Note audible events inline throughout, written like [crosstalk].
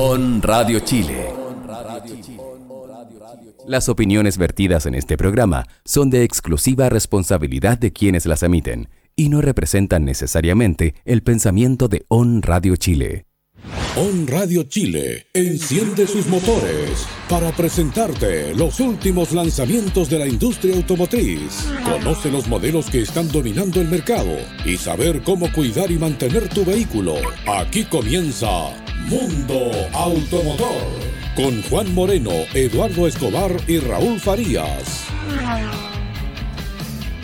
On Radio Chile. Las opiniones vertidas en este programa son de exclusiva responsabilidad de quienes las emiten y no representan necesariamente el pensamiento de On Radio Chile. On Radio Chile enciende sus motores para presentarte los últimos lanzamientos de la industria automotriz. Conoce los modelos que están dominando el mercado y saber cómo cuidar y mantener tu vehículo. Aquí comienza Mundo Automotor con Juan Moreno, Eduardo Escobar y Raúl Farías.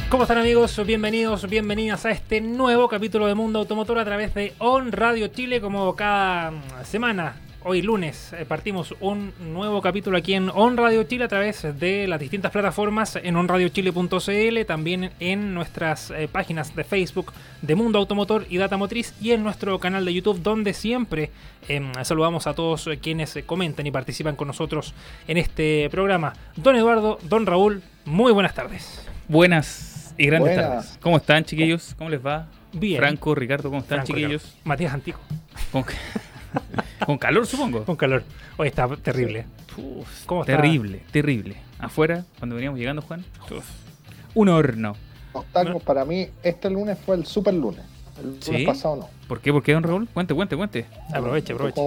¿Cómo están amigos? Bienvenidos, bienvenidas a este nuevo capítulo de Mundo Automotor a través de On Radio Chile como cada semana. Hoy lunes eh, partimos un nuevo capítulo aquí en On Radio Chile a través de las distintas plataformas en onradiochile.cl, también en nuestras eh, páginas de Facebook de Mundo Automotor y Data Motriz y en nuestro canal de YouTube donde siempre em, saludamos a todos quienes comentan y participan con nosotros en este programa. Don Eduardo, Don Raúl, muy buenas tardes. Buenas y grandes tardes. ¿Cómo están, chiquillos? ¿Cómo les va? Bien. Franco, Ricardo, ¿cómo están, Franco, chiquillos? Ricardo. Matías Antico. Con, [laughs] con calor, supongo. Con calor. Hoy está terrible. Uf, ¿Cómo está? terrible, terrible. Afuera, cuando veníamos llegando, Juan, uf, un horno. Octavio, para mí, este lunes fue el super lunes. El lunes ¿Sí? pasado no. ¿Por qué? ¿Por qué, don Raúl? Cuente, cuente, cuente. Aproveche, aproveche.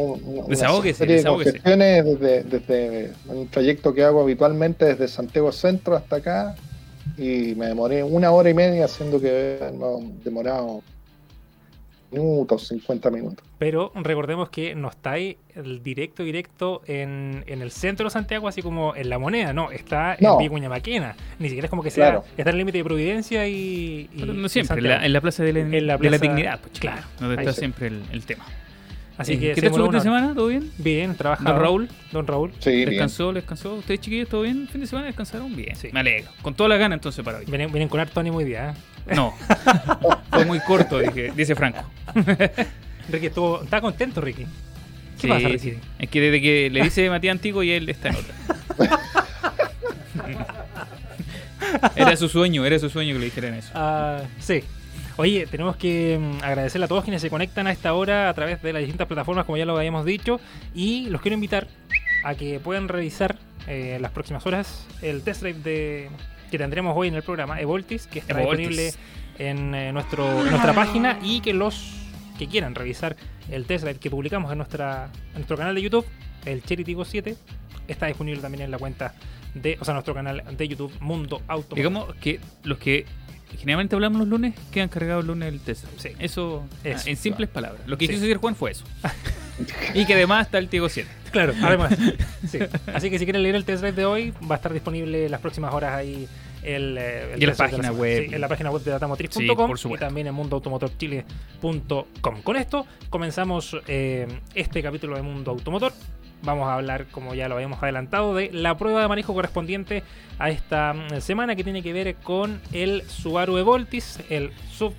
Desahóguese, desahóguese. desde, desde un trayecto que hago habitualmente desde Santiago Centro hasta acá y me demoré una hora y media haciendo que no, demorado minutos, 50 minutos. Pero recordemos que no está ahí el directo, directo en, en el centro de Santiago, así como en La Moneda, no, está en. Vicuña Maquena. Ni siquiera es como que sea, Claro. está en el límite de Providencia y. y- Pero no y siempre, en la, en la plaza de la, En la de la plaza- dignidad, pues, claro, Donde ahí está sí. siempre el, el tema. Así Eh, que ¿Qué tal su fin de semana? ¿Todo bien? Bien, trabajado. Don Raúl, Don Raúl. Sí, bien. ¿descansó? ¿Descansó? ¿Ustedes, chiquillos, todo bien? ¿Fin de semana descansaron? Bien, Sí. me alegro. Con toda la gana entonces para hoy. Vienen, vienen con harto ánimo hoy día. ¿eh? No, [laughs] fue muy corto, dije- dice Franco. [laughs] Ricky estuvo. Está contento, Ricky. ¿Qué Sí, pasa, Ricky? sí. Es que desde que le dice Matías Antico y él está en otra. [laughs] era su sueño, era su sueño que le dijeran eso. Ah, sí. Oye, tenemos que mm, agradecerle a todos quienes se conectan a esta hora a través de las distintas plataformas, como ya lo habíamos dicho. Y los quiero invitar a que puedan revisar eh, en las próximas horas el test drive de, que tendremos hoy en el programa, Evoltis, que Evoltis. disponible en, eh, nuestro, en nuestra página. Y que los que quieran revisar el test drive que publicamos en, nuestra, en nuestro canal de YouTube, el Cherry Tigo 7, está disponible también en la cuenta de, o sea, nuestro canal de YouTube Mundo Auto. Digamos que los que generalmente hablamos los lunes quedan cargados el lunes el test. Sí. Eso, Eso, ah, en simples palabras. Lo que Sí. quiso decir Juan fue eso. [laughs] y que además está el Tigo 7. Claro, además. [laughs] sí. Así que si quieren leer el test drive de hoy, va a estar disponible las próximas horas ahí el, eh, el Y en la página web. Sí, en la página web de datamotriz.com y también en mundoautomotorchile.com. Con esto comenzamos eh, este capítulo de Mundo Automotor. Vamos a hablar, como ya lo habíamos adelantado, de la prueba de manejo correspondiente a esta mm, semana que tiene que ver con el Subaru Evoltis, el sub,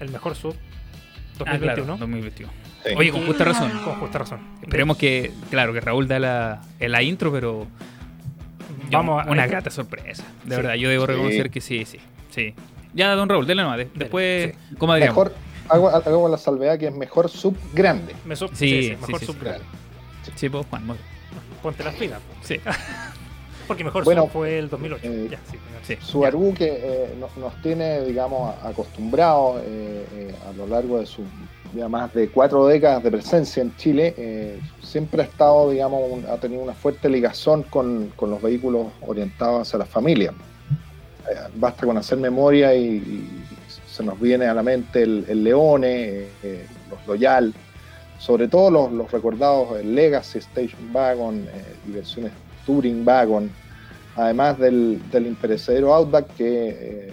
el mejor sub Ah, 2021. claro, 2021. Sí. Oye, con justa razón. Con justa razón. Esperemos que, claro, que Raúl da la, la intro, pero Vamos a una grata sorpresa. De Sí. verdad, yo debo Sí. reconocer que sí, sí, sí. Ya, don Raúl, dele nomás. de- después, sí. ¿cómo diríamos? Mejor, hago, hago la salvedad que es mejor sub grande. Me sub- Sí, sí, sí, mejor sí, sub sí. grande. Sí, pues, Juan. Ponte las pilas. Sí. [laughs] Porque mejor Bueno, sub fue el 2008. eh, ya, sí. Subaru que eh, nos, nos tiene, digamos, acostumbrados eh, eh, a lo largo de sus ya más de cuatro décadas de presencia en Chile, eh, siempre ha estado, digamos, ha tenido una fuerte ligazón con, con los vehículos orientados hacia la familia. Eh, basta con hacer memoria y, se nos viene a la mente el, Leone, eh, eh, los Loyal, sobre todo los, los recordados el Legacy Station Wagon y versiones Touring Wagon, además del, del imperecedero Outback que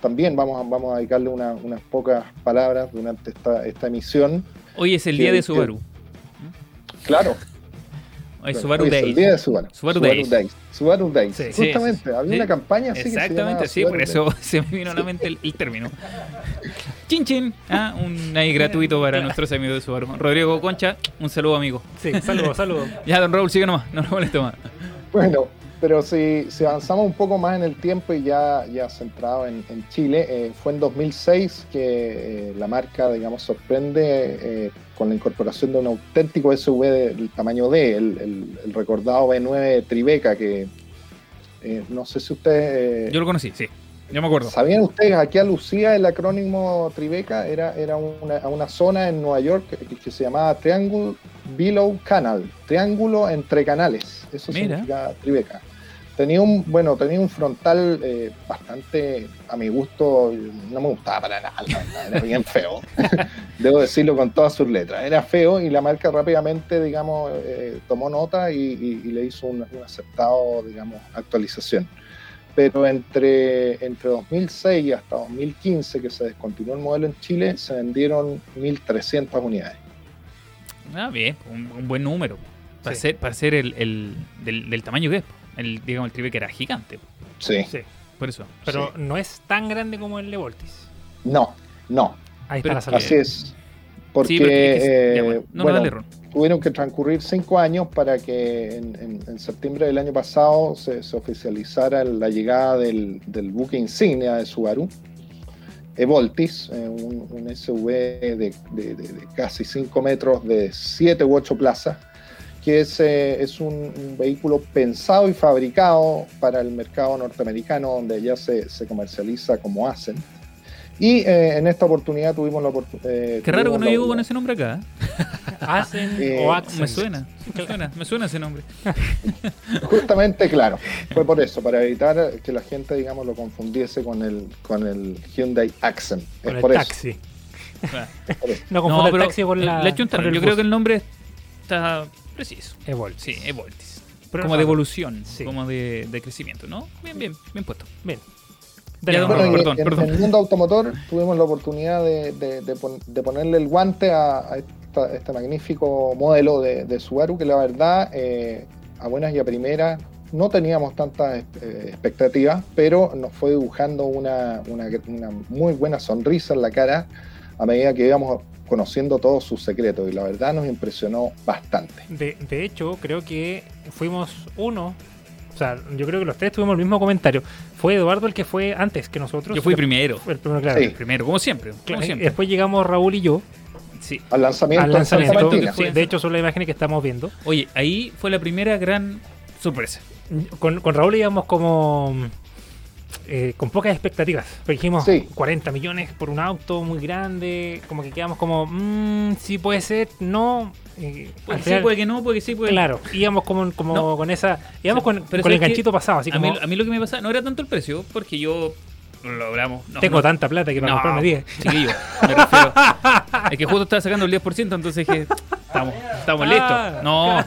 también vamos a, vamos a dedicarle una- unas pocas palabras durante esta, esta emisión. Hoy es el Que- día de que- Subaru. Claro, Hoy claro, Subaru es Days. el día de Subaru. Subaru Days. Subaru Days. Sí. Justamente, sí, había Sí. una campaña así que se Exactamente, sí, Subaru por Days. eso [laughs] se me vino a la mente el, el término. Chin chin, ah, un ahí gratuito para nuestros amigos de Subaru. Rodrigo Concha, un saludo amigo. Sí, saludos, saludos. [laughs] Ya, don Raúl, sigue nomás, no nos moleste más. Bueno, Pero si, si avanzamos un poco más en el tiempo y ya, ya centrado en, en Chile, eh, fue en 2006 que eh, la marca, digamos, sorprende eh, con la incorporación de un auténtico SUV del tamaño D, el, el- el recordado B9 Tribeca, que eh, no sé si ustedes... eh, Yo lo conocí, sí. Yo me acuerdo. ¿Sabían ustedes a qué alucía el acrónimo Tribeca? Era, era una, una zona en Nueva York que, que se llamaba Triangle Below Canal, triángulo entre canales. Eso Mira. significa Tribeca. Tenía un, bueno, tenía un frontal eh, bastante, a mi gusto, no me gustaba para nada, la verdad, era bien [laughs] feo. [laughs] Debo decirlo con todas sus letras. Era feo y la marca rápidamente, digamos, eh, tomó nota y, y- y le hizo un, un aceptado, digamos, actualización pero entre, entre 2006 y hasta 2015, que se descontinuó el modelo en Chile, se vendieron 1.300 unidades. Ah, bien, un, un buen número. Para Sí. ser, para ser el, el- del, del tamaño que es. El, digamos, el tribe que era gigante. Sí. Sí. Por eso. Pero Sí. no es tan grande como el de Voltis. No, no, Ahí Pero está la salida. así es. Porque sí, es eh, bueno, no, bueno, tuvieron que transcurrir cinco años para que en, en- en septiembre del año pasado se, se oficializara la llegada del, del buque insignia de Subaru, Evoltis, eh, un, un SUV de, de- de- de casi 5 metros de 7 u 8 plazas, que es, eh, es un, un vehículo pensado y fabricado para el mercado norteamericano, donde ya se, se comercializa como hacen. Y eh, en esta oportunidad tuvimos la oportunidad. Qué raro que no llegó con ese nombre acá. [laughs] Hacen Eh, o Accent. Me suena, me suena, me suena ese nombre. [laughs] Justamente, claro, fue por eso, para evitar que la gente, digamos, lo confundiese con el, con el Hyundai Accent. Con es el por eso. taxi. Por eso. [laughs] No confunda No, el taxi con la. le con el Yo creo que el nombre está preciso. Es Voltis. Sí, es Voltis. Pero como no, de evolución, Sí. como de, de crecimiento, ¿no? Bien, bien, bien puesto. Bien. Ya, Bueno, perdón, en, perdón. en el mundo automotor tuvimos la oportunidad de, de- de pon- de ponerle el guante a, a esta- este magnífico modelo de, de Subaru que la verdad, eh, a buenas y a primeras, no teníamos tantas eh, expectativas, pero nos fue dibujando una, una- una muy buena sonrisa en la cara a medida que íbamos conociendo todos sus secretos y la verdad nos impresionó bastante. De, de hecho, creo que fuimos uno. O sea, yo creo que los tres tuvimos el mismo comentario. Fue Eduardo el que fue antes que nosotros. Yo fui primero. fue el primero, claro. Sí. El primero, como siempre. Como Claro, y siempre. Después llegamos Raúl y yo Sí. Al lanzamiento, al lanzamiento. Sí, de hecho, son las imágenes que estamos viendo. Oye, ahí fue la primera gran sorpresa. Con, con Raúl íbamos como eh, con pocas expectativas. Porque dijimos Sí. 40 millones por un auto muy grande. Como que quedamos como, mmm, sí puede ser, no. Eh, Puede que sí, puede que no, puede que sí, puede Claro, íbamos como, como No. con esa. Íbamos Sí, con, pero con el ganchito pasado, así a, mí, a mí lo que me pasa no era tanto el precio, porque yo lo hablamos. no, tengo no, tanta plata que para no, comprarme 10. chiquillo, me refiero. [laughs] es que justo estaba sacando el 10%, entonces dije, estamos, estamos Ah, listos. No,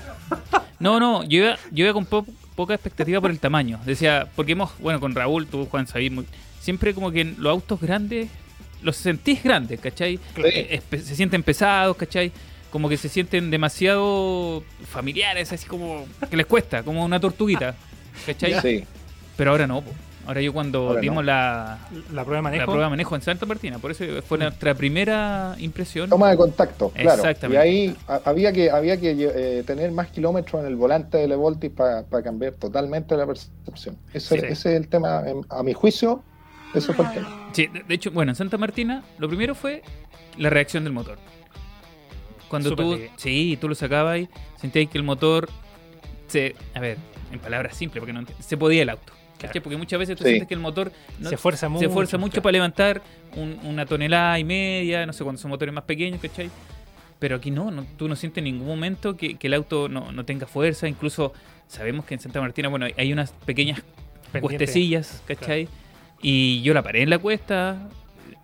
no, no, yo iba, yo iba con po- poca expectativa por el tamaño. Decía, porque hemos, bueno, con Raúl, tú, Juan, sabís, siempre como que los autos grandes, los sentís grandes, ¿cachai? Eh, se sienten pesados, ¿cachai? Como que se sienten demasiado familiares, así como que les cuesta, como una tortuguita, ¿cachai? Sí. Pero ahora no, po. Ahora yo cuando Ahora dimos no. la, La prueba de la manejo. prueba de manejo en Santa Martina, por eso fue nuestra primera impresión. Toma de contacto, claro. Y Exactamente. ahí a- había que, había que eh, tener más kilómetros en el volante del Evoltis para cambiar totalmente la percepción. Ese, Sí. ese es el tema, em, a mi juicio, ese fue el tema. Sí, de, de hecho, bueno, en Santa Martina lo primero fue la reacción del motor. Cuando tú, bien. sí, tú lo sacabas y sentías que el motor se, a ver, en palabras simples, porque no se podía el auto. ¿Cachai? Claro. Porque muchas veces tú Sí. sientes que el motor no- se esfuerza mucho. se esfuerza mucho claro. para levantar un- una tonelada y media, no sé, cuando son motores más pequeños, ¿cachai? Pero aquí no, no- tú no sientes en ningún momento que, que el auto no, no tenga fuerza, incluso sabemos que en Santa Martina, bueno, hay- unas pequeñas Pendiente. cuestecillas, ¿cachai? Y yo la paré en la cuesta,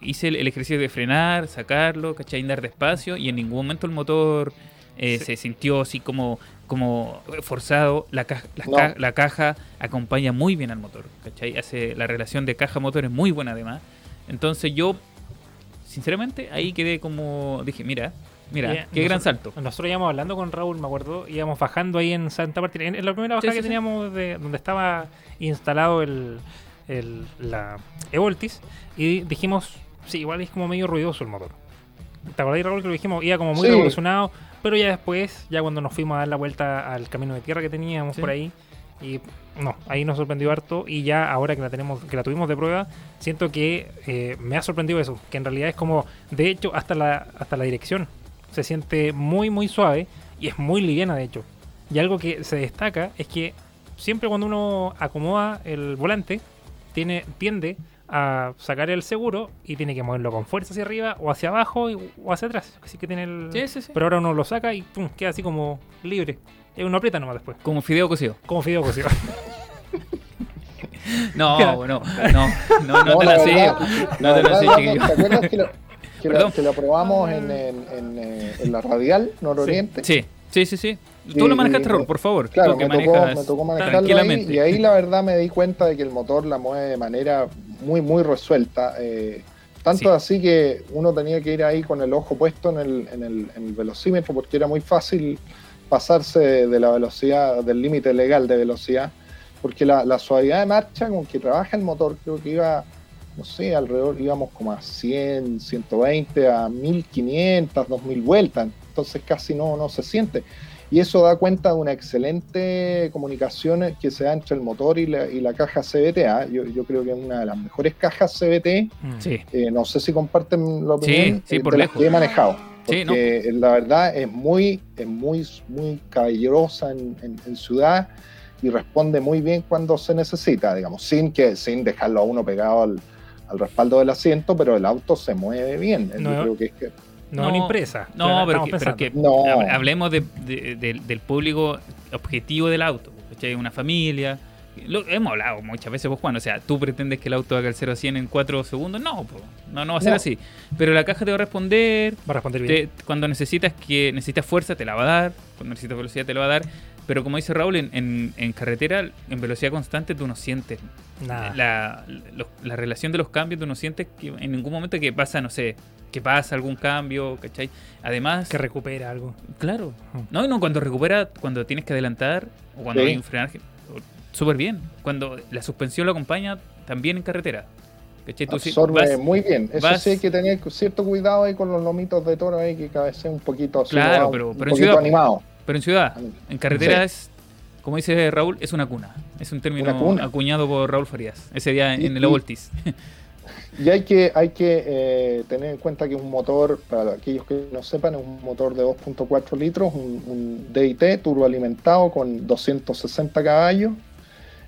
hice el, el ejercicio de frenar, sacarlo, ¿cachai? Andar despacio y en ningún momento el motor eh, Sí. se sintió así como, como forzado. La, caja, la, No. ca- la caja acompaña muy bien al motor, ¿cachai? Hace la relación de caja-motor es muy buena además. Entonces yo, sinceramente, ahí quedé como, dije, mira, mira, qué gran salto. Nosotros íbamos hablando con Raúl, me acuerdo, íbamos bajando ahí en Santa Martina, en, en la primera bajada Sí, que sí. teníamos de donde estaba instalado el, el- la Evoltis, y dijimos, sí, igual es como medio ruidoso el motor. ¿Te acordás, Raúl, que lo dijimos? Iba como muy Sí. revolucionado, pero ya después, ya cuando nos fuimos a dar la vuelta al camino de tierra que teníamos Sí. por ahí, Y no, ahí nos sorprendió harto y ya ahora que la tenemos, que la tuvimos de prueba, siento que eh, me ha sorprendido eso, que en realidad es como, de hecho, hasta la, hasta la dirección se siente muy muy suave y es muy liviana de hecho. Y algo que se destaca es que siempre cuando uno acomoda el volante, tiene, tiende a sacar el seguro y tiene que moverlo con fuerza hacia arriba o hacia abajo y- o hacia atrás. Así que tiene el... Sí, sí, sí. Pero ahora uno lo saca y pum, queda así como libre. Y uno aprieta nomás después. Como fideo cocido. Como fideo cocido. [laughs] No, [laughs] no, no, no, no, te la verdad- No te la chiquillo. ¿Te acuerdas que lo, que lo- que lo probamos en, en- en, eh, en la radial nororiente? Sí, sí, sí, sí. Tú lo Y- manejaste, Raúl, por favor. Claro, Tú que me tocó, me tocó manejarlo ahí, y ahí la verdad me di cuenta de que el motor la mueve de manera muy, muy resuelta. eh, tanto Sí. así que uno tenía que ir ahí con el ojo puesto en el, en el, en el velocímetro porque era muy fácil pasarse de la velocidad, del límite legal de velocidad, porque la, la suavidad de marcha con que trabaja el motor creo que iba, no sé, alrededor, íbamos como a 100, 120, a 1500, 2000 vueltas, entonces casi no, no se siente. Y eso da cuenta de una excelente comunicación que se da entre el motor y la, y la caja CBT. ¿ah? Yo, yo creo que es una de las mejores cajas CBT. Mm. Sí, Eh, no sé si comparten la Sí, opinión sí, eh, por de las lejos. que he manejado. Sí, Porque la verdad es muy, es muy, muy caballerosa en, en- en ciudad y responde muy bien cuando se necesita, digamos, sin que, sin dejarlo a uno pegado al, al respaldo del asiento, pero el auto se mueve bien. No, Yo creo que es que No, No, una impresa. No, pero, que, pero que pensando. No. hab- hablemos de- de- del- del público objetivo del auto. ¿cachai? Una familia. Lo, hemos hablado muchas veces vos, Juan. O sea, tú pretendes que el auto haga el 0 a 100 en 4 segundos. No, po, no, no va a ser No. así. Pero la caja te va a responder. Va a responder bien. te- cuando necesitas que necesitas fuerza, te la va a dar. Cuando necesitas velocidad, te la va a dar. Pero como dice Raúl, en, en- en carretera, en velocidad constante, tú no sientes Nada. la, los- la relación de los cambios, tú no sientes que en ningún momento que pasa, no sé, que pasa algún cambio, ¿cachai? Además, Que recupera algo. claro, no, no, cuando recupera, cuando tienes que adelantar o cuando Sí. hay un frenaje, súper bien. Cuando la suspensión lo acompaña, también en carretera. ¿cachai? Tú absorbe vas- muy bien. Eso vas- sí hay que tener cierto cuidado ahí con los lomitos de toro ahí que cabecea un poquito así, Claro, pero- un pero en ciudad- animado. pero en ciudad, en carretera Sí. es, como dice Raúl, es una cuna. Es un término acuñado por Raúl Farías, ese día en, Y- en el Ovoltis. [laughs] Y hay que, hay que eh, tener en cuenta que un motor, para aquellos que no sepan, es un motor de 2.4 litros, un, un DIT turboalimentado con 260 caballos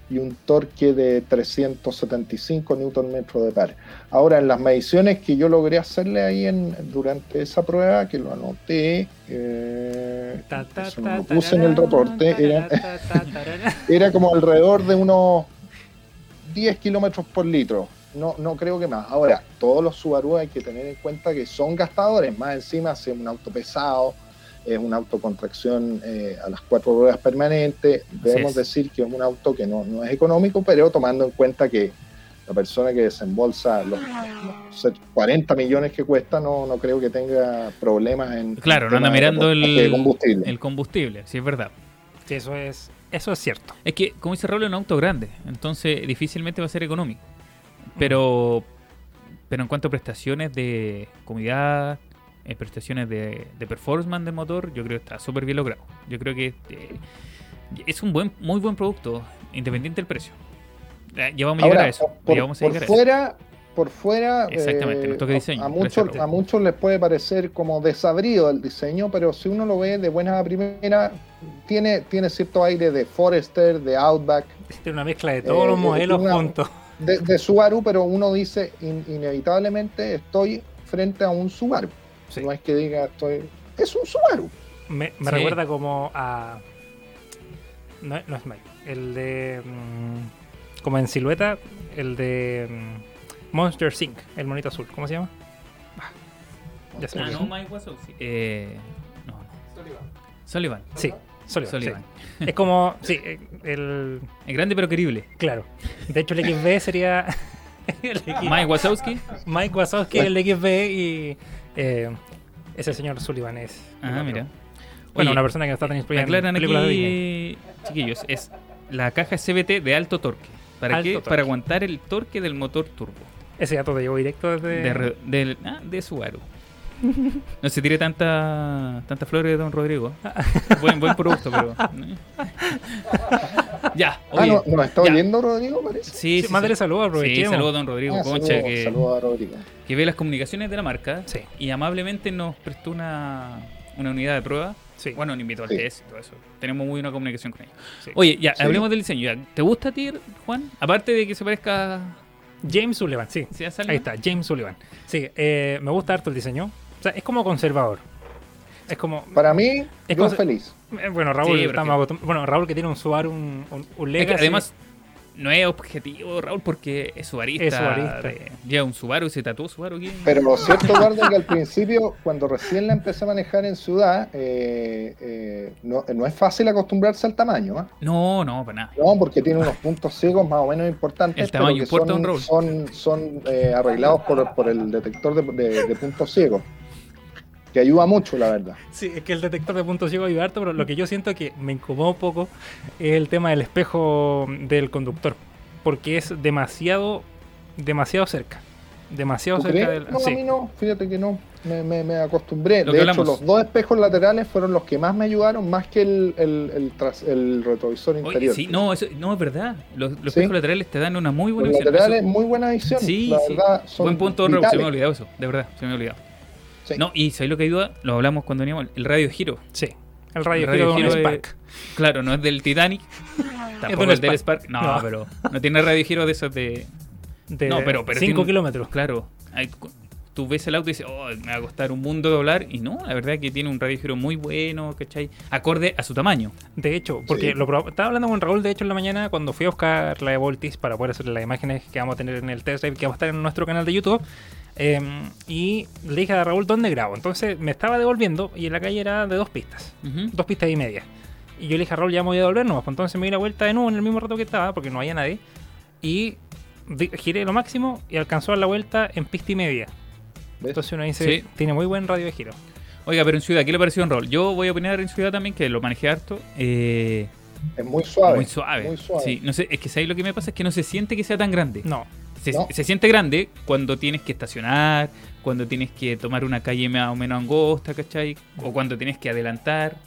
y un torque de 375 Nm de par. Ahora, en las mediciones que yo logré hacerle ahí en, durante esa prueba, que lo anoté, eh, Ta, ta, eso no ta, lo puse en el tararán, reporte, era, tararán. [laughs] era como alrededor de unos 10 kilómetros por litro. No, no creo que más. Ahora, todos los Subaru hay que tener en cuenta que son gastadores. Más encima, si es un auto pesado, es un auto con tracción eh, a las cuatro ruedas permanentes. Debemos decir que es un auto que no, no es económico, pero tomando en cuenta que la persona que desembolsa los, los 40 millones que cuesta, no, no creo que tenga problemas en. Claro, no anda mirando el, combustible. el combustible, sí es verdad. Sí, eso es, eso es cierto. Es que, como dice Raúl, es un auto grande, entonces difícilmente va a ser económico. Pero, pero en cuanto a prestaciones de comodidad, eh, prestaciones de, de performance del motor, yo creo que está súper bien logrado. Yo creo que eh, es un buen, muy buen producto, independiente del precio. Eh, Ya vamos a llegar Ahora, a eso. Por, ya vamos a por llegar a eso. fuera, por fuera, Exactamente, eh, nos toca diseño. A, muchos, a muchos les puede parecer como desabrido el diseño, pero si uno lo ve de buena a primera, tiene, tiene cierto aire de Forester, de Outback, Tiene una mezcla de todos Eh, los modelos una- juntos. De, de Subaru, pero uno dice in- inevitablemente estoy frente a un Subaru. Sí. No es que diga estoy. Es un Subaru. Me, me Sí. recuerda como a. No, no es Mike. El de. mm, como en silueta, el de. mm, Monster Sync, el monito azul. ¿Cómo se llama? Ah, ya se me Ah, no, Mike Wazowski. Eh, no, no. Sullivan. Sí, Sullivan. Sullivan. sí. [laughs] Es como. Sí, el. Es grande pero querible. Claro. De hecho, el XB sería. [laughs] el XB. Mike Wazowski. Mike Wazowski, el XB y. eh, ese señor Sullivan es. Ah, mira. Bueno, Oye, una persona que no está tan inspirada en películas de Disney. aquí, chiquillos, es la caja CVT de alto torque. ¿Para Alto qué? torque. Para aguantar el torque del motor turbo. Ese dato te llegó directo desde. De, re- del, ah, de Subaru. [laughs] No se tire tanta, tanta flores de Don Rodrigo. buen, buen producto, pero. ya, Ah, oye. ¿no, ¿nos está ya. oyendo Rodrigo, parece? Sí, sí, Mándale sí. saludos, Sí, aprovechemos. saludos a Don Rodrigo Ah, Concha, saludos, que, a Rodrigo. que ve las comunicaciones de la marca Sí. y amablemente nos prestó una, una unidad de prueba. Sí. Bueno, nos invitó al Sí. test y todo eso. Tenemos muy buena comunicación con ellos. Sí. Oye, ya, Sí. hablemos del diseño. ya. ¿Te gusta a ti, Juan? Aparte de que se parezca. James Sullivan, sí. ¿Sí ha salido? Ahí está, James Sullivan. Sí, eh, me gusta harto el diseño. O sea, es como conservador. Es como. Para mí, Es yo feliz. eh, Bueno, Raúl Sí, está más Bueno, Raúl que tiene un Subaru, un, un, un Es que además, no es objetivo, Raúl, porque es subarista. Es subarista. de- Lleva un Subaru y se tatuó Subaru aquí. Pero lo cierto, Eduardo, que al principio, cuando recién la empecé a manejar en ciudad, eh, eh, no, no es fácil acostumbrarse al tamaño. ¿ah? No, no, para nada. No, porque tiene unos puntos ciegos más o menos importantes. El tamaño pero que importa, son, Raúl. son, son, eh, arreglados por, por el detector de, de- de puntos ciegos. Que ayuda mucho, la verdad. Sí, es que el detector de puntos ciegos ayuda harto, pero lo que yo siento que me incomoda un poco es el tema del espejo del conductor. Porque es demasiado, demasiado cerca. Demasiado ¿Tú cerca crees? del. No, a sí. mí no, fíjate que no. Me, me- me acostumbré. Lo de hecho, los dos espejos laterales fueron los que más me ayudaron, más que el, el, el tras- el retrovisor Oye, interior. sí, no, eso, no, es verdad. Los, los Sí. espejos laterales te dan una muy buena Los visión. laterales, Eso- muy buena visión. Sí, la sí. verdad, son Buen punto, Raúl. Se me ha olvidado eso. De verdad, se me ha olvidado. Sí. No, y ¿sabéis lo que ayuda? Lo hablamos cuando veníamos. El radio giro. Sí. El radio, El radio giro de Spark. Claro, no es del Titanic. [laughs] Tampoco es del Spark. Spark. No, No. pero no tiene radio giro de esos de. De No, pero- pero 5 tiene un- kilómetros. Claro. hay tú ves el auto y dices, oh, me va a costar un mundo doblar. Y no, la verdad es que tiene un radio giro muy bueno, ¿cachai? Acorde a su tamaño. De hecho, porque Sí. lo estaba hablando con Raúl, de hecho, en la mañana cuando fui a buscar la de Voltis para poder hacer las imágenes que vamos a tener en el test drive que va a estar en nuestro canal de YouTube. eh, y le dije a Raúl dónde grabo. Entonces me estaba devolviendo y en la calle era de dos pistas, dos pistas y media. Y yo le dije a Raúl, ya me voy a devolver nomás. Pues entonces me di la vuelta de nuevo en el mismo rato que estaba, porque no había nadie. Y giré lo máximo y alcanzó a dar la vuelta en pista y media. ¿Ves? Entonces uno dice, Sí. tiene muy buen radio de giro. Oiga, pero en ciudad, ¿qué le pareció en rol? Yo voy a opinar en ciudad también, que lo manejé harto. Eh, Es muy suave. muy suave. Muy suave. Sí, no sé, es que ¿sabes lo que me pasa? Es que no se siente que sea tan grande. No, Se, No. se siente grande cuando tienes que estacionar, cuando tienes que tomar una calle más o menos angosta, ¿cachai? O cuando tienes que adelantar,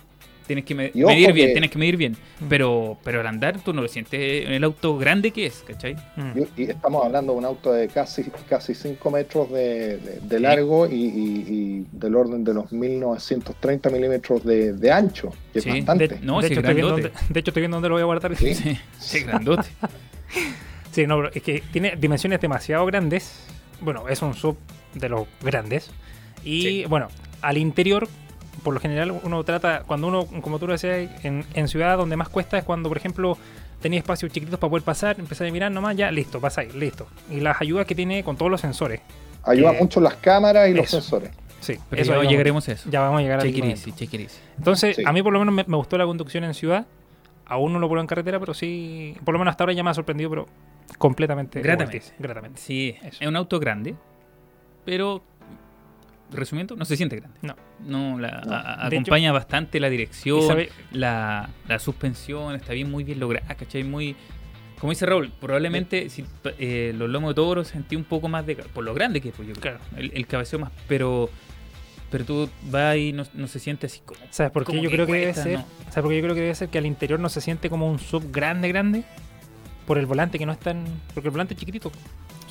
tienes que me- Y ojo medir bien, que- tienes que medir bien. Pero, pero al andar tú no lo sientes en el auto grande que es, ¿cachai? mm, Y, y estamos hablando de un auto de casi casi 5 metros de, de- de Sí. largo y, y- y del orden de los 1930 milímetros de, de ancho, que Sí, es bastante. de, No, de sí, hecho estoy viendo dónde, de hecho, estoy viendo dónde lo voy a guardar. Sí. Sí, [laughs] sí, grandote. [laughs] Sí, no, pero es que tiene dimensiones demasiado grandes. Bueno, es un sub de los grandes. Y Sí. bueno, al interior, por lo general, uno trata, cuando uno, como tú lo decías, en, en ciudad donde más cuesta es cuando, por ejemplo, tenía espacios chiquititos para poder pasar, empezar a mirar nomás, ya, listo, pasáis, listo. Y las ayudas que tiene con todos los sensores. Ayuda que- mucho las cámaras y los sensores. Sí, Pero eso ya llegaremos a eso. Ya vamos a llegar a Check it easy, check it easy. Entonces, Sí. a mí por lo menos me, me gustó la conducción en ciudad. Aún no lo pruebo en carretera, pero sí, por lo menos hasta ahora ya me ha sorprendido, pero completamente. Gratamente. Gratamente. Sí, Eso. es un auto grande, pero resumiendo, no se siente grande. No. No, la, No. a- acompaña bastante la dirección, sabe- la, la suspensión, está bien, muy bien lograda, ¿cachai? Muy. Como dice Raúl, probablemente si eh, los lomos de toro sentí un poco más de. Por lo grande que es, pues yo creo. Claro. El, el cabeceo más. Pero. Pero tú vas y no, no se siente así como. ¿Sabes por qué yo que creo que debe cuesta, ser? ¿no? ¿Sabes por qué yo creo que debe ser que al interior no se siente como un sub grande, grande? Por el volante que no es tan. Porque el volante es chiquitito.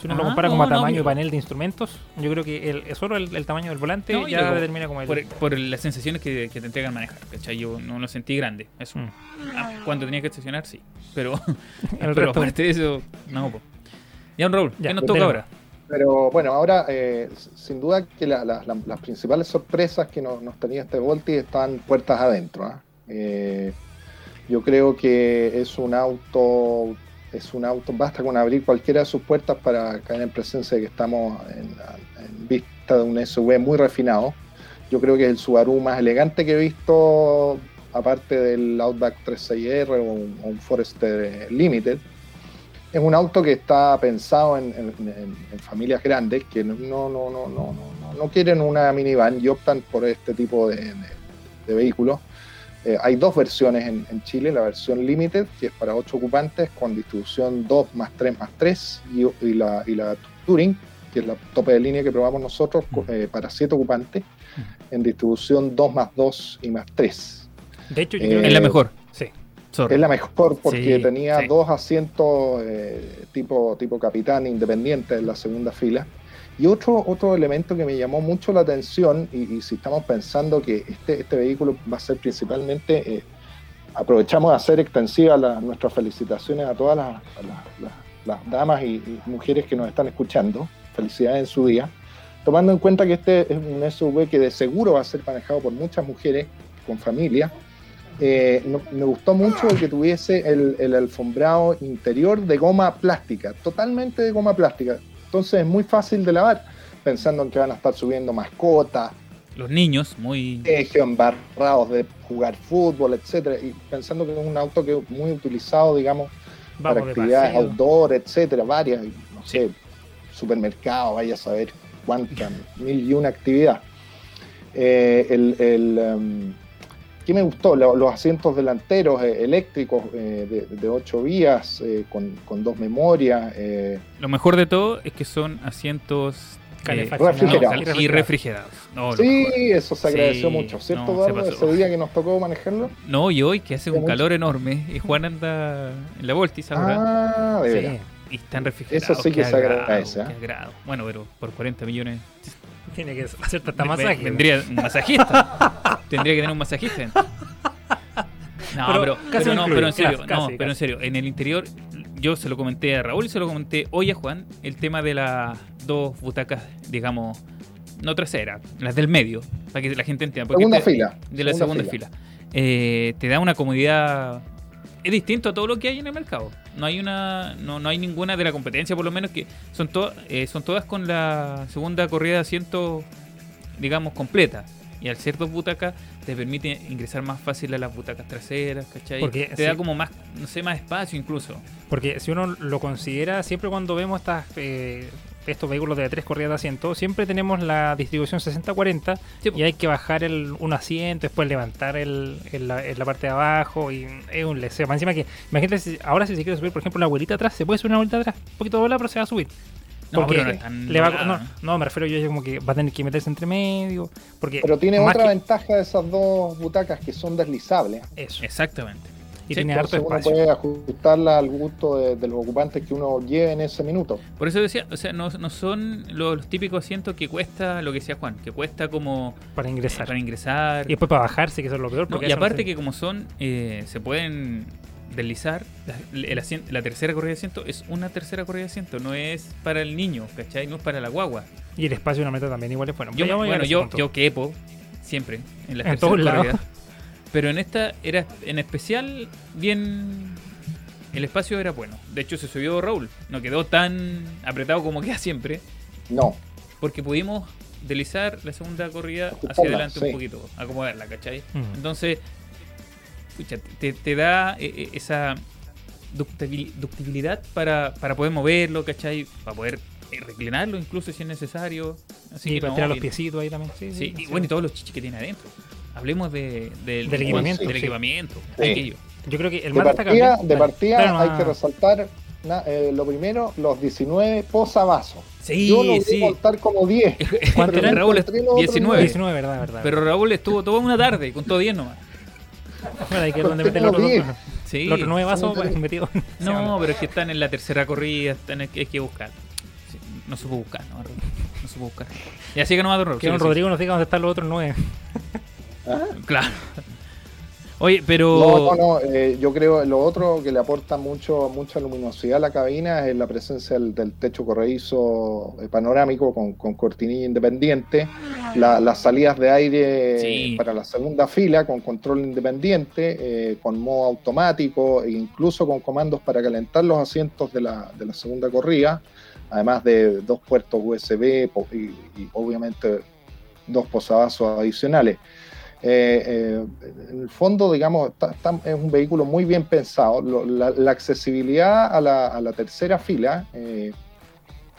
Si uno lo Ah, compara no, como a no, tamaño mira. y panel de instrumentos, yo creo que el, solo el, el tamaño del volante No, y ya determina como el. Por, por las sensaciones que, que te entregan manejar, ¿cachai? Yo no lo sentí grande. Eso. Mm. Ah, cuando tenía que estacionar, sí. Pero, [laughs] El [laughs] pero resto- aparte de eso, no. po. Ya, un Raúl, Ya, ¿qué nos de toca ahora? Pero bueno, ahora eh, sin duda que la- la- la- las principales sorpresas que nos, nos tenía este Volti están puertas adentro. ¿ah? Eh, yo creo que es un auto, es un auto, basta con abrir cualquiera de sus puertas para caer en presencia de que estamos en, vista de un SUV muy refinado. Yo creo que es el Subaru más elegante que he visto, aparte del Outback 36R o un, un Forester Limited es un auto que está pensado en, familias grandes que no, no, no, no, no, no, no quieren una minivan y optan por este tipo de, de- de vehículos. Eh, hay dos versiones en, en Chile, la versión Limited, que es para 8 ocupantes, con distribución 2 más 3 más 3, y, y la, y la Touring, que es la tope de línea que probamos nosotros co- eh, para 7 ocupantes, en distribución 2 más 2 y más 3. De hecho, yo Eh, creo que Es la mejor. Sí. Sorry. Es la mejor porque Sí, tenía sí. dos asientos eh, tipo, tipo capitán independiente en la segunda fila. Y otro, otro elemento que me llamó mucho la atención, y, si estamos pensando que este, este vehículo va a ser principalmente, eh, aprovechamos de hacer extensivas nuestras felicitaciones a todas las, damas y, mujeres que nos están escuchando. Felicidades en su día. Tomando en cuenta que este es un SUV que de seguro va a ser manejado por muchas mujeres con familia, eh, me gustó mucho el que tuviese el alfombrado interior de goma plástica, totalmente de goma plástica. Entonces es muy fácil de lavar, pensando en que van a estar subiendo mascotas, Los niños, muy. embarrados de jugar fútbol, etcétera, y pensando que es un auto que es muy utilizado, digamos, para Vamos actividades paseo. outdoor, etcétera, varias, no sé, supermercado, vaya a saber cuántas, mil y una actividad. Eh, el, el, em, ¿Qué me gustó? Lo- los asientos delanteros eh, eléctricos eh, de, de ocho vías, eh, con, con dos memorias. eh, Lo mejor de todo es que son asientos eh, refrigerados. y refrigerados. No, sí, eso se agradeció Sí, mucho, ¿cierto, no, Eduardo? Ese día que nos tocó manejarlo. No, y hoy que hace un Mucho. calor enorme y Juan anda en la Voltis ahora Ah, de Sí. y están refrigerados. Eso sí que se agrado, agradece, ¿eh? agrado. Bueno, pero por 40 millones Tiene que hacer hasta masaje. vendría un masajista. [laughs] Tendría que tener un masajista. [laughs] No, Pero pero, casi pero lo no, incluye, pero en serio, casi, no, casi, pero en serio, en el interior yo se lo comenté a Raúl y se lo comenté hoy a Juan, el tema de las dos butacas, digamos, no traseras, las del medio, para que la gente entienda. porque Segunda este- fila. De la segunda fila. Eh, te da una comodidad. Es distinto a todo lo que hay en el mercado. No hay una, no, no hay ninguna de la competencia, por lo menos que son todas, eh, son todas con la segunda corrida de asiento, digamos, completa. Y al ser dos butacas, te permite ingresar más fácil a las butacas traseras, ¿cachai? Porque te sí. da como más, no sé, más espacio incluso. Porque si uno lo considera, siempre cuando vemos estas, eh, estos vehículos de tres corridas de asiento, siempre tenemos la distribución 60-40 Sí, po. y hay que bajar el, un asiento, después levantar el, el- la, en la parte de abajo y es un leseo. Más encima que, imagínate, si- ahora si se quiere subir, por ejemplo, una abuelita atrás, se puede subir una abuelita atrás, un poquito doblada, pero se va a subir. No, Porque pero no me refiero yo como que va a tener que meterse entre medio. Porque Pero tiene otra que ventaja de esas dos butacas que son deslizables. Eso. Exactamente. Y Sí, tiene harto Entonces uno espacio. puede ajustarla al gusto de, de los ocupantes que uno lleve en ese minuto. Por eso decía, o sea, no, no son los, los típicos asientos que cuesta lo que decía Juan, que cuesta como Para ingresar. para ingresar. Y después para bajarse, que eso es lo peor. No, porque y no aparte se- que como son, eh, se pueden deslizar, la, el asien- la tercera corrida de asiento es una tercera corrida de asiento, no es para el niño, ¿cachai? No es para la guagua. Y el espacio de una meta también igual es bueno. Yo, bueno, yo, yo quepo siempre en las [laughs] En todos lados. Pero en esta era en especial bien el espacio era bueno. De hecho se subió Raúl, no quedó tan apretado como queda siempre, No, porque pudimos deslizar la segunda corrida hacia adelante sí. un poquito, acomodarla, ¿cachai? Entonces, pucha, te, te da eh, eh, esa ductibilidad para, para poder moverlo, ¿cachai? Para poder eh, reclinarlo incluso si es necesario. Así Sí, que para no, tirar los piecitos ahí también. Sí, Sí, sí, y bueno, y todos los chichis que tiene adentro. Hablemos de, del, Del equipamiento, Del sí. equipamiento. Sí. aquello. Yo creo que el de partida, de partida hay que resaltar na- eh, lo primero, los 19 posavasos. Sí, Yo logré sí. contar como 10. [laughs] ¿Cuánto pero eran? no Raúl encontré los otros 19. nueve. 19, verdad, verdad. Pero Raúl estuvo toda una tarde, con todo 10 nomás. Bueno, hay que ver dónde Conté meter los otros, 10. Sí. los otros nueve vasos pues, metidos. No, pero es que están en la tercera corrida, están, hay que buscar. Sí, no supo buscar, no, no supo buscar. Y así que no va a. Que don sí, sí. Rodrigo nos diga dónde están los otros nueve. Claro. Oye, pero. No, no, no. eh, yo creo lo otro que le aporta mucho mucha luminosidad a la cabina es la presencia del, del techo corredizo eh, panorámico con, con cortinilla independiente, la- las salidas de aire Sí. para la segunda fila con control independiente, eh, con modo automático e incluso con comandos para calentar los asientos de la, de la segunda corrida, además de dos puertos USB y, y obviamente dos posavasos adicionales. Eh, eh, en el fondo, digamos, está- está- es un vehículo muy bien pensado. Lo- la, la accesibilidad a la, a la tercera fila eh,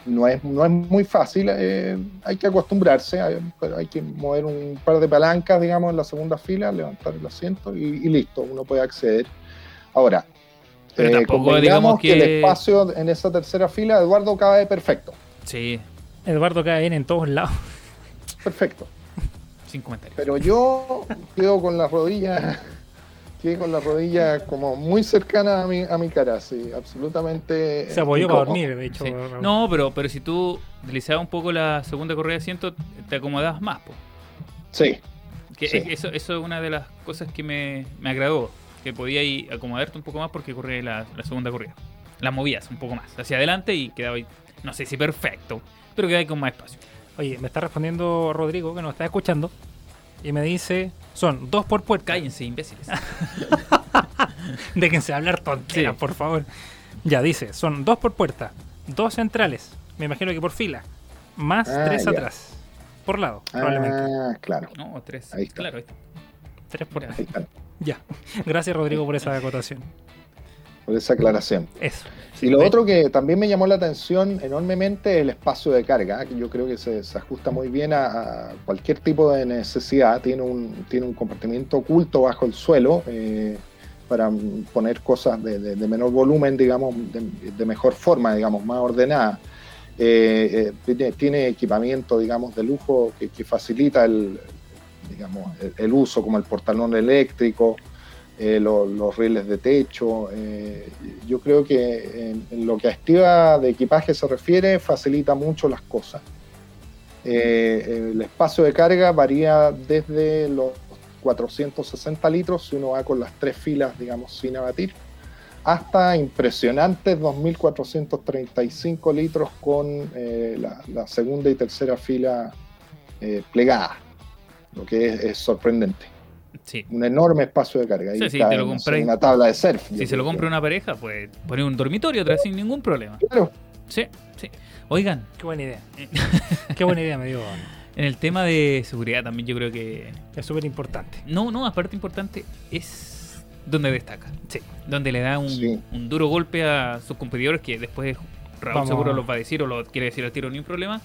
no, es, no es muy fácil. eh, hay que acostumbrarse, hay, pero hay que mover un par de palancas, digamos, en la segunda fila, levantar el asiento y, y listo, uno puede acceder. Ahora, Pero eh, tampoco digamos que... el que- espacio en esa tercera fila, Eduardo, cabe perfecto. Sí. Eduardo cae bien en todos lados. Perfecto. Sin comentarios. Pero yo quedo con las rodillas, [laughs] quedé con las rodillas como muy cercanas a mi, a mi cara, sí, absolutamente. Se apoyó para dormir, de hecho. Sí. No, pero, pero si tú deslizabas un poco la segunda correa de asiento, te acomodabas más, po. Sí, Que Sí. eso, eso es una de las cosas que me, me agradó. Que podías ahí acomodarte un poco más porque corría la, la segunda corrida. La movías un poco más hacia adelante y quedaba ahí, no sé si perfecto, pero quedaba ahí con más espacio. Oye, me está respondiendo Rodrigo, que nos está escuchando. Y me dice, son dos por puerta. Cállense, imbéciles. [laughs] Déjense hablar tonteras, Sí. por favor. Ya, dice, son dos por puerta, dos centrales, me imagino que por fila, más Ah, tres ya. atrás, por lado, probablemente. ah, claro, No, tres. Ahí está. Claro, ahí está. Tres por ahí está, Ya. [laughs] Gracias, Rodrigo, por esa acotación. Por esa aclaración. Eso. Y lo otro que también me llamó la atención enormemente es el espacio de carga, que yo creo que se, se ajusta muy bien a, a cualquier tipo de necesidad. Tiene un, tiene un compartimiento oculto bajo el suelo eh, para poner cosas de, de- de menor volumen, digamos, de, de mejor forma, digamos, más ordenada. Eh, eh, tiene, tiene equipamiento, digamos, de lujo que, que facilita el, digamos, el, el uso, como el portalón eléctrico, eh, lo- los rieles de techo. eh, yo creo que en, lo que a estiva de equipaje se refiere, facilita mucho las cosas. Eh, el espacio de carga varía desde los 460 litros, si uno va con las tres filas, digamos, sin abatir, hasta impresionantes 2.435 litros con la, segunda y tercera fila plegada, lo que es sorprendente Sí. un enorme espacio de carga. Sí, sí, cabe, te lo no sé, compráis. una tabla de surf. Si se lo compra una pareja, pues poner un dormitorio atrás sin ningún problema. Claro, Sí, sí. Oigan, Qué buena idea. [laughs] Qué buena idea me dio. [laughs] en el tema de seguridad también yo creo que... Es súper importante. No, no, aparte importante es donde destaca. Sí. Donde le da un, Sí. un duro golpe a sus competidores que después Raúl Vamos. seguro los va a decir o lo quiere decir al tiro, ni un problema.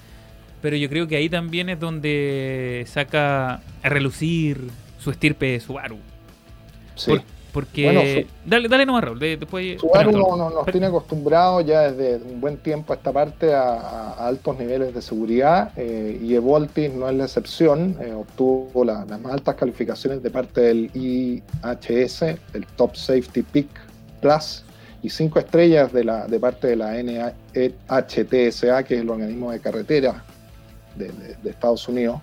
Pero yo creo que ahí también es donde saca a relucir su estirpe Subaru. sí. Por- porque... Bueno, su- dale, dale nomás, Raúl. de- después Subaru no, nos tiene acostumbrados ya desde un buen tiempo a esta parte a, altos niveles de seguridad eh, y Evoltis no es la excepción. eh, obtuvo la- las más altas calificaciones de parte del IHS, el Top Safety Peak Plus, y cinco estrellas de, la, de parte de la NHTSA, que es el organismo de carretera de, de- de Estados Unidos.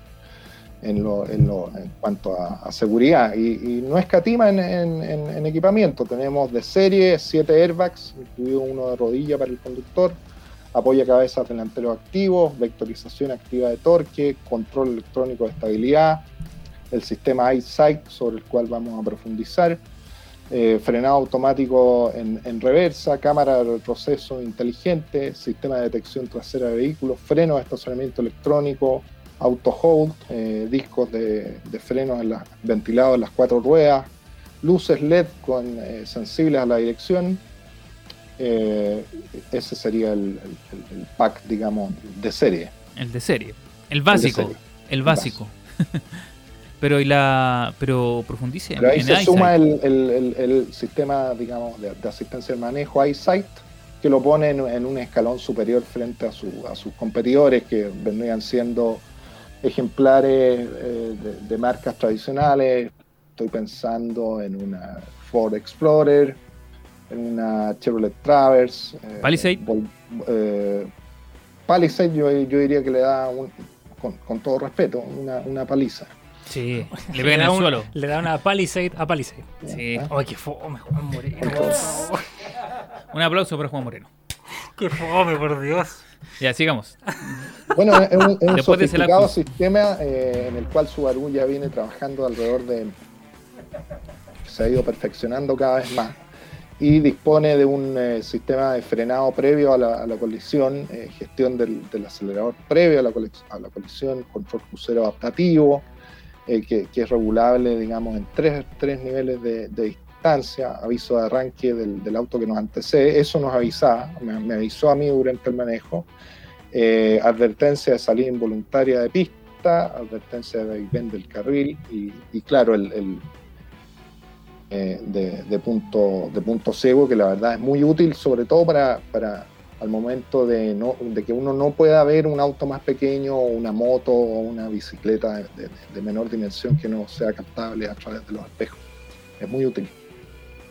En, lo, en, lo- en cuanto a, a seguridad y, y no escatima en, en- en- en equipamiento. Tenemos de serie 7 airbags, incluido uno de rodilla para el conductor, apoya cabezas delanteros activos, vectorización activa de torque, control electrónico de estabilidad, el sistema EyeSight sobre el cual vamos a profundizar, eh, frenado automático en, en reversa, cámara de retroceso inteligente, sistema de detección trasera de vehículos, freno de estacionamiento electrónico, auto hold, eh, discos de, de frenos en las- ventilados en las cuatro ruedas, luces LED con, eh, sensibles a la dirección. Eh, ese sería el, el- el pack, digamos, de serie. El de serie. El básico. serie. El básico. [laughs] pero y la. Pero profundice Pero ahí en se EyeSight. suma el, sistema, digamos, de, de asistencia de manejo EyeSight, que lo pone en, en un escalón superior frente a, su- a sus competidores, que vendrían siendo ejemplares eh, de, de marcas tradicionales. Estoy pensando en una Ford Explorer, en una Chevrolet Traverse. eh, Palisade. Vol- eh, Palisade yo, yo diría que le da, un- con, con todo respeto, una, una paliza. Sí, le pegan da al suelo. Le da una Palisade a Palisade. Sí. Ay, qué fome, Juan Moreno. [laughs] Un aplauso para Juan Moreno. Qué fome, por Dios. Ya, sigamos. Bueno, es un, es un sofisticado sistema eh, en el cual Subaru ya viene trabajando alrededor de... se ha ido perfeccionando cada vez más y dispone de un eh, sistema de frenado previo a la, a la colisión, eh, gestión del, del acelerador previo a la, cole- a la colisión, control crucero adaptativo, eh, que, que es regulable, digamos, en tres, tres niveles de, de distancia, aviso de arranque del, del auto que nos antecede, eso nos avisaba, me, me avisó a mí durante el manejo, eh, advertencia de salida involuntaria de pista, advertencia de vaivén del carril y, y claro, el, el, eh, de, de punto, de punto ciego, que la verdad es muy útil, sobre todo para, para al momento de, no, de que uno no pueda ver un auto más pequeño una moto o una bicicleta de, de- de menor dimensión que no sea captable a través de los espejos. Es muy útil.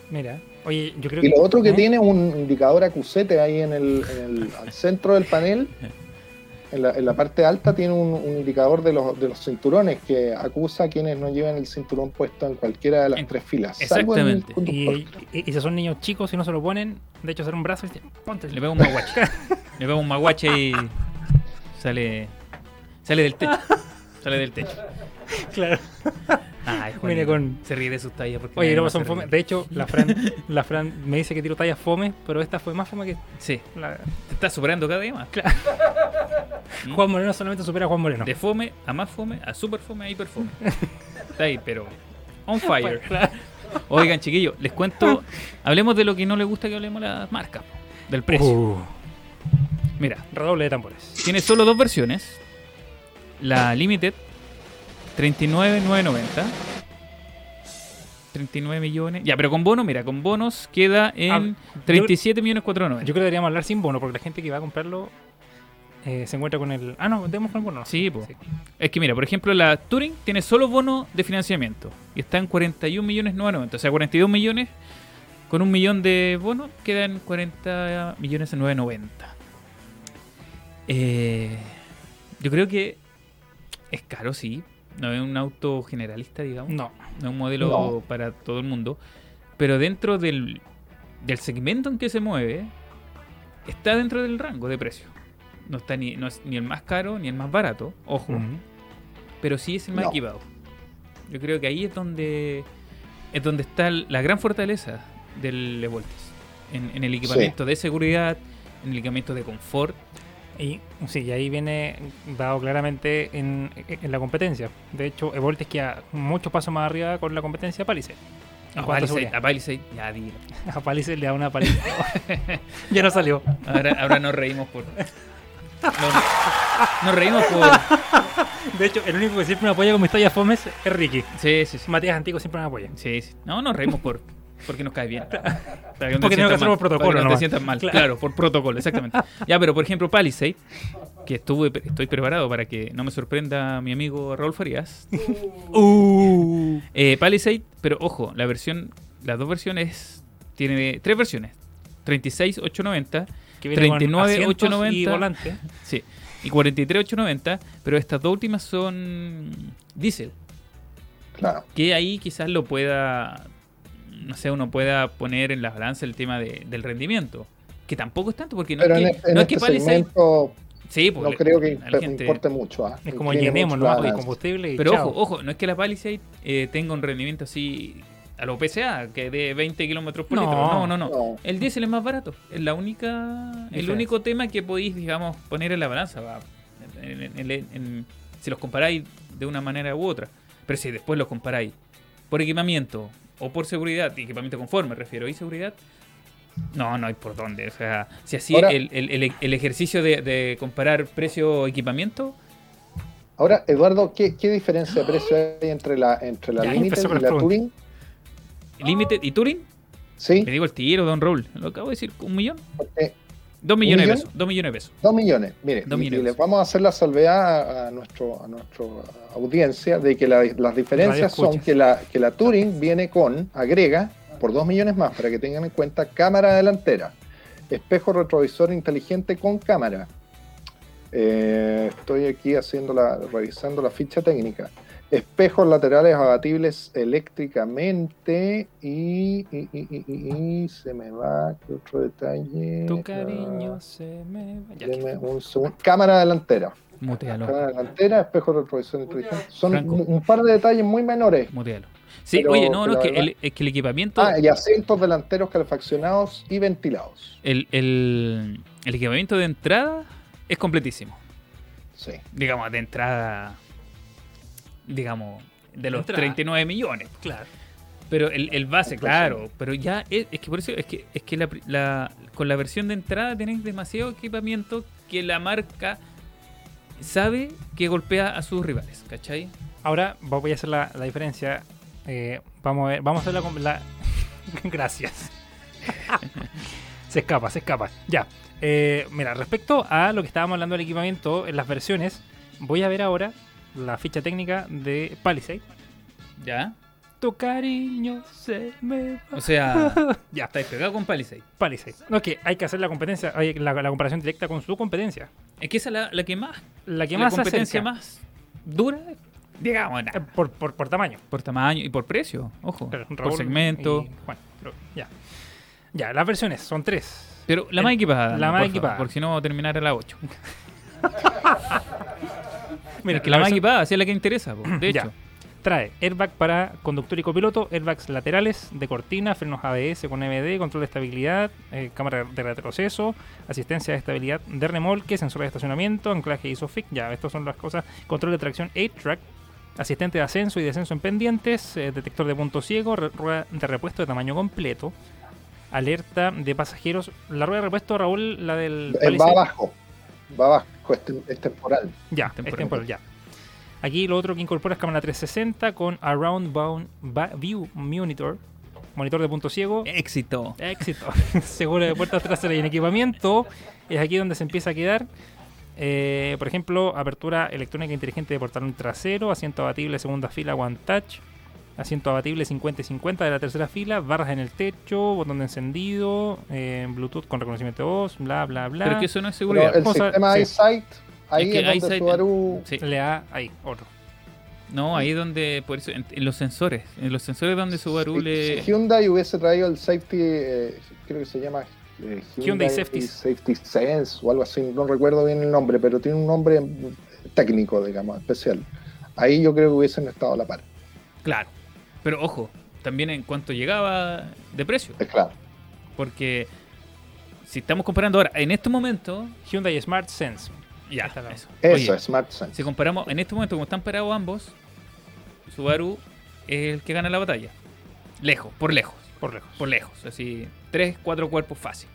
Mira, oye, yo creo Y que. lo otro que ¿eh? tiene un indicador acusete ahí en el, en el [laughs] al centro del panel, en la, en la parte alta tiene un, un indicador de los, de los cinturones que acusa a quienes no llevan el cinturón puesto en cualquiera de las En- tres filas. exactamente. Y, y- y si son niños chicos y no se lo ponen, de hecho, hacer un brazo y dicen, ponte. Le pego un maguache. [laughs] Le pego un maguache y sale. Sale del techo. [laughs] Sale del techo. [laughs] Claro. Ay, Viene con- Se ríe de sus tallas porque Oye, no, son fome. De hecho, la Fran, [laughs] la Fran me dice que tiro tallas fome, pero esta fue más fome que Sí, la. te estás superando cada día más. ¿Mm? Juan Moreno solamente supera a Juan Moreno. De fome a más fome, a super fome, a hiper fome. [laughs] Está ahí, pero on fire. Claro. Oigan, chiquillos, les cuento. Hablemos de lo que no les gusta que hablemos las marcas. Del precio. Uh, Mira, redoble de tambores. tiene solo dos versiones. La Limited, 39,990. 39 millones. Ya, pero con bono, mira, con bonos queda en Ah, 37 millones 490. Yo creo que deberíamos hablar sin bono, porque la gente que va a comprarlo eh, se encuentra con el. Ah, no, demos con el bono. Sí, po. Es que mira, por ejemplo, la Touring tiene solo bono de financiamiento y está en 41 millones 990. O sea, 42 millones con un millón de bonos quedan 40 millones 990. Eh, yo creo que es caro, sí. No es un auto generalista, digamos. No. No es un modelo No. para todo el mundo. Pero dentro del, del segmento en que se mueve, está dentro del rango de precio. No está ni, no es ni el más caro ni el más barato, ojo, pero sí es el más No. equipado. Yo creo que ahí es donde es donde está la gran fortaleza del Evoltes. En, en el equipamiento de seguridad, en el equipamiento de confort. Y sí, y ahí viene dado claramente en, en la competencia. De hecho, Evoltes queda muchos pasos más arriba con la competencia Palisade. En A Palisade, a Palisade, ya dilo. [laughs] A Palisade le da una paliza. [laughs] ya no salió. Ahora, ahora nos reímos por. Nos, nos reímos por. De hecho, el único que siempre me apoya con mis tallas fomes es Ricky. Sí, sí, sí. Matías Antico siempre me apoya. Sí, sí. No, nos reímos por. Porque nos cae bien. [laughs] Para que no Porque que hacer por protocolo para que no te sientas mal. Claro. Claro. por protocolo, exactamente. Ya, pero por ejemplo, Palisade, que estuve, estoy preparado para que no me sorprenda mi amigo Raúl Farías. Uh. Eh, Palisade, pero ojo, la versión, las dos versiones, tiene tres versiones. 36,890, Que viene con 39, asientos 890. y volante. sí, y 43,890, pero estas dos últimas son diésel. Claro. que ahí quizás lo pueda, no sé, uno pueda poner en la balanza el tema de- del rendimiento. Que tampoco es tanto, porque no Pero es en, que, en no es este que segmento Sí, pues, no creo que la gente- importe mucho. ¿ah? Es como llenemos nomás la de combustible y Pero chao. ojo, ojo, no es que la Palisade eh, tenga un rendimiento así a lo PSA, que de 20 kilómetros por No. litro. No, no, no, No. El diésel es más barato. Es la única, el único tema que podéis, digamos, poner en la balanza. va, en- en- en- en- si los comparáis de una manera u otra. Pero si después los comparáis por equipamiento o por seguridad, equipamiento conforme, me refiero, y seguridad, no, no hay por dónde. O sea, si así Ahora- el, el- el- el ejercicio de, de comparar precio-equipamiento, Ahora, Eduardo, ¿qué, qué diferencia de precio hay entre la, entre la Limited y la. Touring? Limited y Touring, Sí, le digo el tiro, Don Raúl, lo acabo de decir, un millón, porque dos millones de pesos, dos millones de pesos. Dos millones. Mire, Dos y- millones. y les vamos a hacer la salvedad a, a nuestro, a nuestra audiencia de que la- las diferencias son que la, que la Touring viene con, agrega, por dos millones más, para que tengan en cuenta, cámara delantera, espejo retrovisor inteligente con cámara. Eh, estoy aquí haciendo la, revisando la ficha técnica. Espejos laterales abatibles eléctricamente y, y- y- y- y- y se me va, ¿qué otro detalle? Tu Ah, cariño se me va. Ya, Deme un segundo. Cámara delantera. Mutealo, Cámara delantera, espejo de retrovisor inteligente. Son Franco. un, par de detalles muy menores. mutealo. Sí, Pero- oye, no, no, pero es que la el, es que el equipamiento, Ah, y asientos delanteros calefaccionados y ventilados. el, el, el equipamiento de entrada es completísimo. Sí. Digamos, de entrada, digamos, de los Entrada. 39 millones. Claro. Pero el, el base, claro. Pero ya es, es que por eso es que, es que la, la- con la versión de entrada tenéis demasiado equipamiento que la marca sabe que golpea a sus rivales, ¿cachai? Ahora voy a hacer la, la diferencia. Eh, vamos a ver, vamos a hacer la. la- [laughs] Gracias. [laughs] se escapa, se escapa. Ya. Eh, mira, respecto a lo que estábamos hablando del equipamiento en las versiones, voy a ver ahora la ficha técnica de Palisade. ¿Ya? Tu cariño se me va. O sea, [laughs] Ya, estáis pegado con Palisade. Palisade. No, es que hay que hacer la competencia, hay- la, la comparación directa con su competencia. Es que esa es la, la que más. La que la más competencia acerca, más dura, digamos, eh, nada. por, por, por tamaño. por tamaño y por precio. Ojo. Por segmento. y pero ya. Ya, las versiones son tres. Pero la El- más equipada. la más equipada. Porque si no, terminar a las [laughs] 8. Mira, que la más versión- equipada, así es la que interesa, po, de [clears throat] Ya. hecho. Trae airbag para conductor y copiloto, airbags laterales de cortina, frenos ABS con MD, control de estabilidad, eh, cámara de retroceso, asistencia de estabilidad de remolque, sensor de estacionamiento, anclaje ISOFIX, ya, estas son las cosas, control de tracción 8-track, asistente de ascenso y descenso en pendientes, eh, detector de punto ciego, rueda de repuesto de tamaño completo, alerta de pasajeros. La rueda de repuesto, Raúl, la del... Eh, va abajo, va abajo, es, tem- es temporal. ya, Temporal. es temporal, ya. Aquí lo otro que incorpora es cámara 360 con Around Bound Ba- View Monitor, monitor de punto ciego. Éxito. Éxito. [laughs] Seguro de puertas traseras y en equipamiento. Es aquí donde se empieza a quedar. Eh, por ejemplo, apertura electrónica inteligente de portalón trasero, asiento abatible segunda fila One Touch, asiento abatible 50 y 50 de la tercera fila, barras en el techo, botón de encendido, eh, Bluetooth con reconocimiento de voz, bla, bla, bla. Pero es que eso no es Pero seguridad. el Vamos a- sistema sí. EyeSight, ahí Es es, que donde EyeSight- Subaru Sí. Le da ahí, otro. No, ahí donde, por eso, en, en los sensores. En los sensores donde Subaru Si- le. Si Hyundai hubiese traído el safety, eh, creo que se llama eh, Hyundai Safety. Safety Sense o algo así, no recuerdo bien el nombre, pero tiene un nombre técnico, digamos, especial. Ahí yo creo que hubiesen estado a la par, Claro. Pero ojo, también en cuanto llegaba de precio. es claro. Porque si estamos comparando ahora, en este momento. Hyundai Smart Sense. Ya, Está eso. Eso, Oye, Smart Sense. si comparamos en este momento, como están parados ambos, Subaru es el que gana la batalla. Lejos, por lejos. Por lejos. por lejos, así tres, cuatro cuerpos fácil.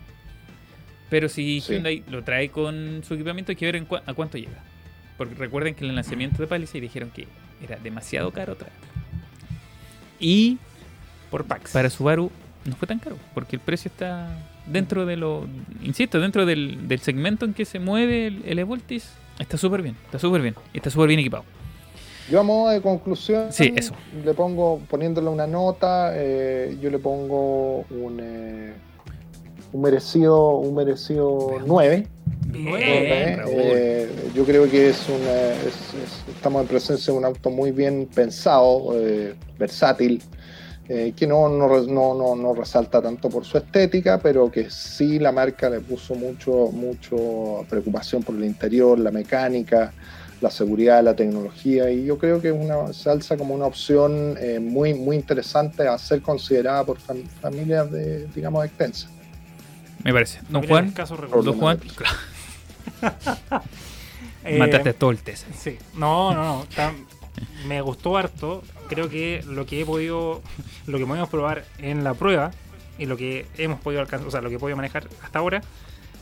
Pero si Sí. Hyundai lo trae con su equipamiento, hay que ver en a cuánto llega. Porque recuerden que en el lanzamiento de Palisade dijeron que era demasiado caro traer. Y Por Pax. para Subaru no fue tan caro, porque el precio está dentro de lo, insisto, dentro del, del segmento en que se mueve el, el E-Voltis, está súper bien, está súper bien, está súper bien equipado. Yo a modo de conclusión, Sí, eso. le pongo, poniéndole una nota, eh, yo le pongo un, eh, un merecido, un merecido 9. Bien, Eh, eh, yo creo que es una, es- es- estamos en presencia de un auto muy bien pensado, eh, versátil, eh, que no, no, no, no, no resalta tanto por su estética, pero que sí la marca le puso mucho, mucho preocupación por el interior, la mecánica, la seguridad, la tecnología, y yo creo que es una, se alza como una opción eh, muy, muy interesante a ser considerada por fam- familias de, digamos, extensas. Me parece. Don Juan. Don Juan, [laughs] Eh, mataste todo el test. Sí, no, no, no. me gustó harto. Creo que lo que he podido, lo que podemos probar en la prueba y lo que hemos podido alcanzar, o sea, lo que he podido manejar hasta ahora,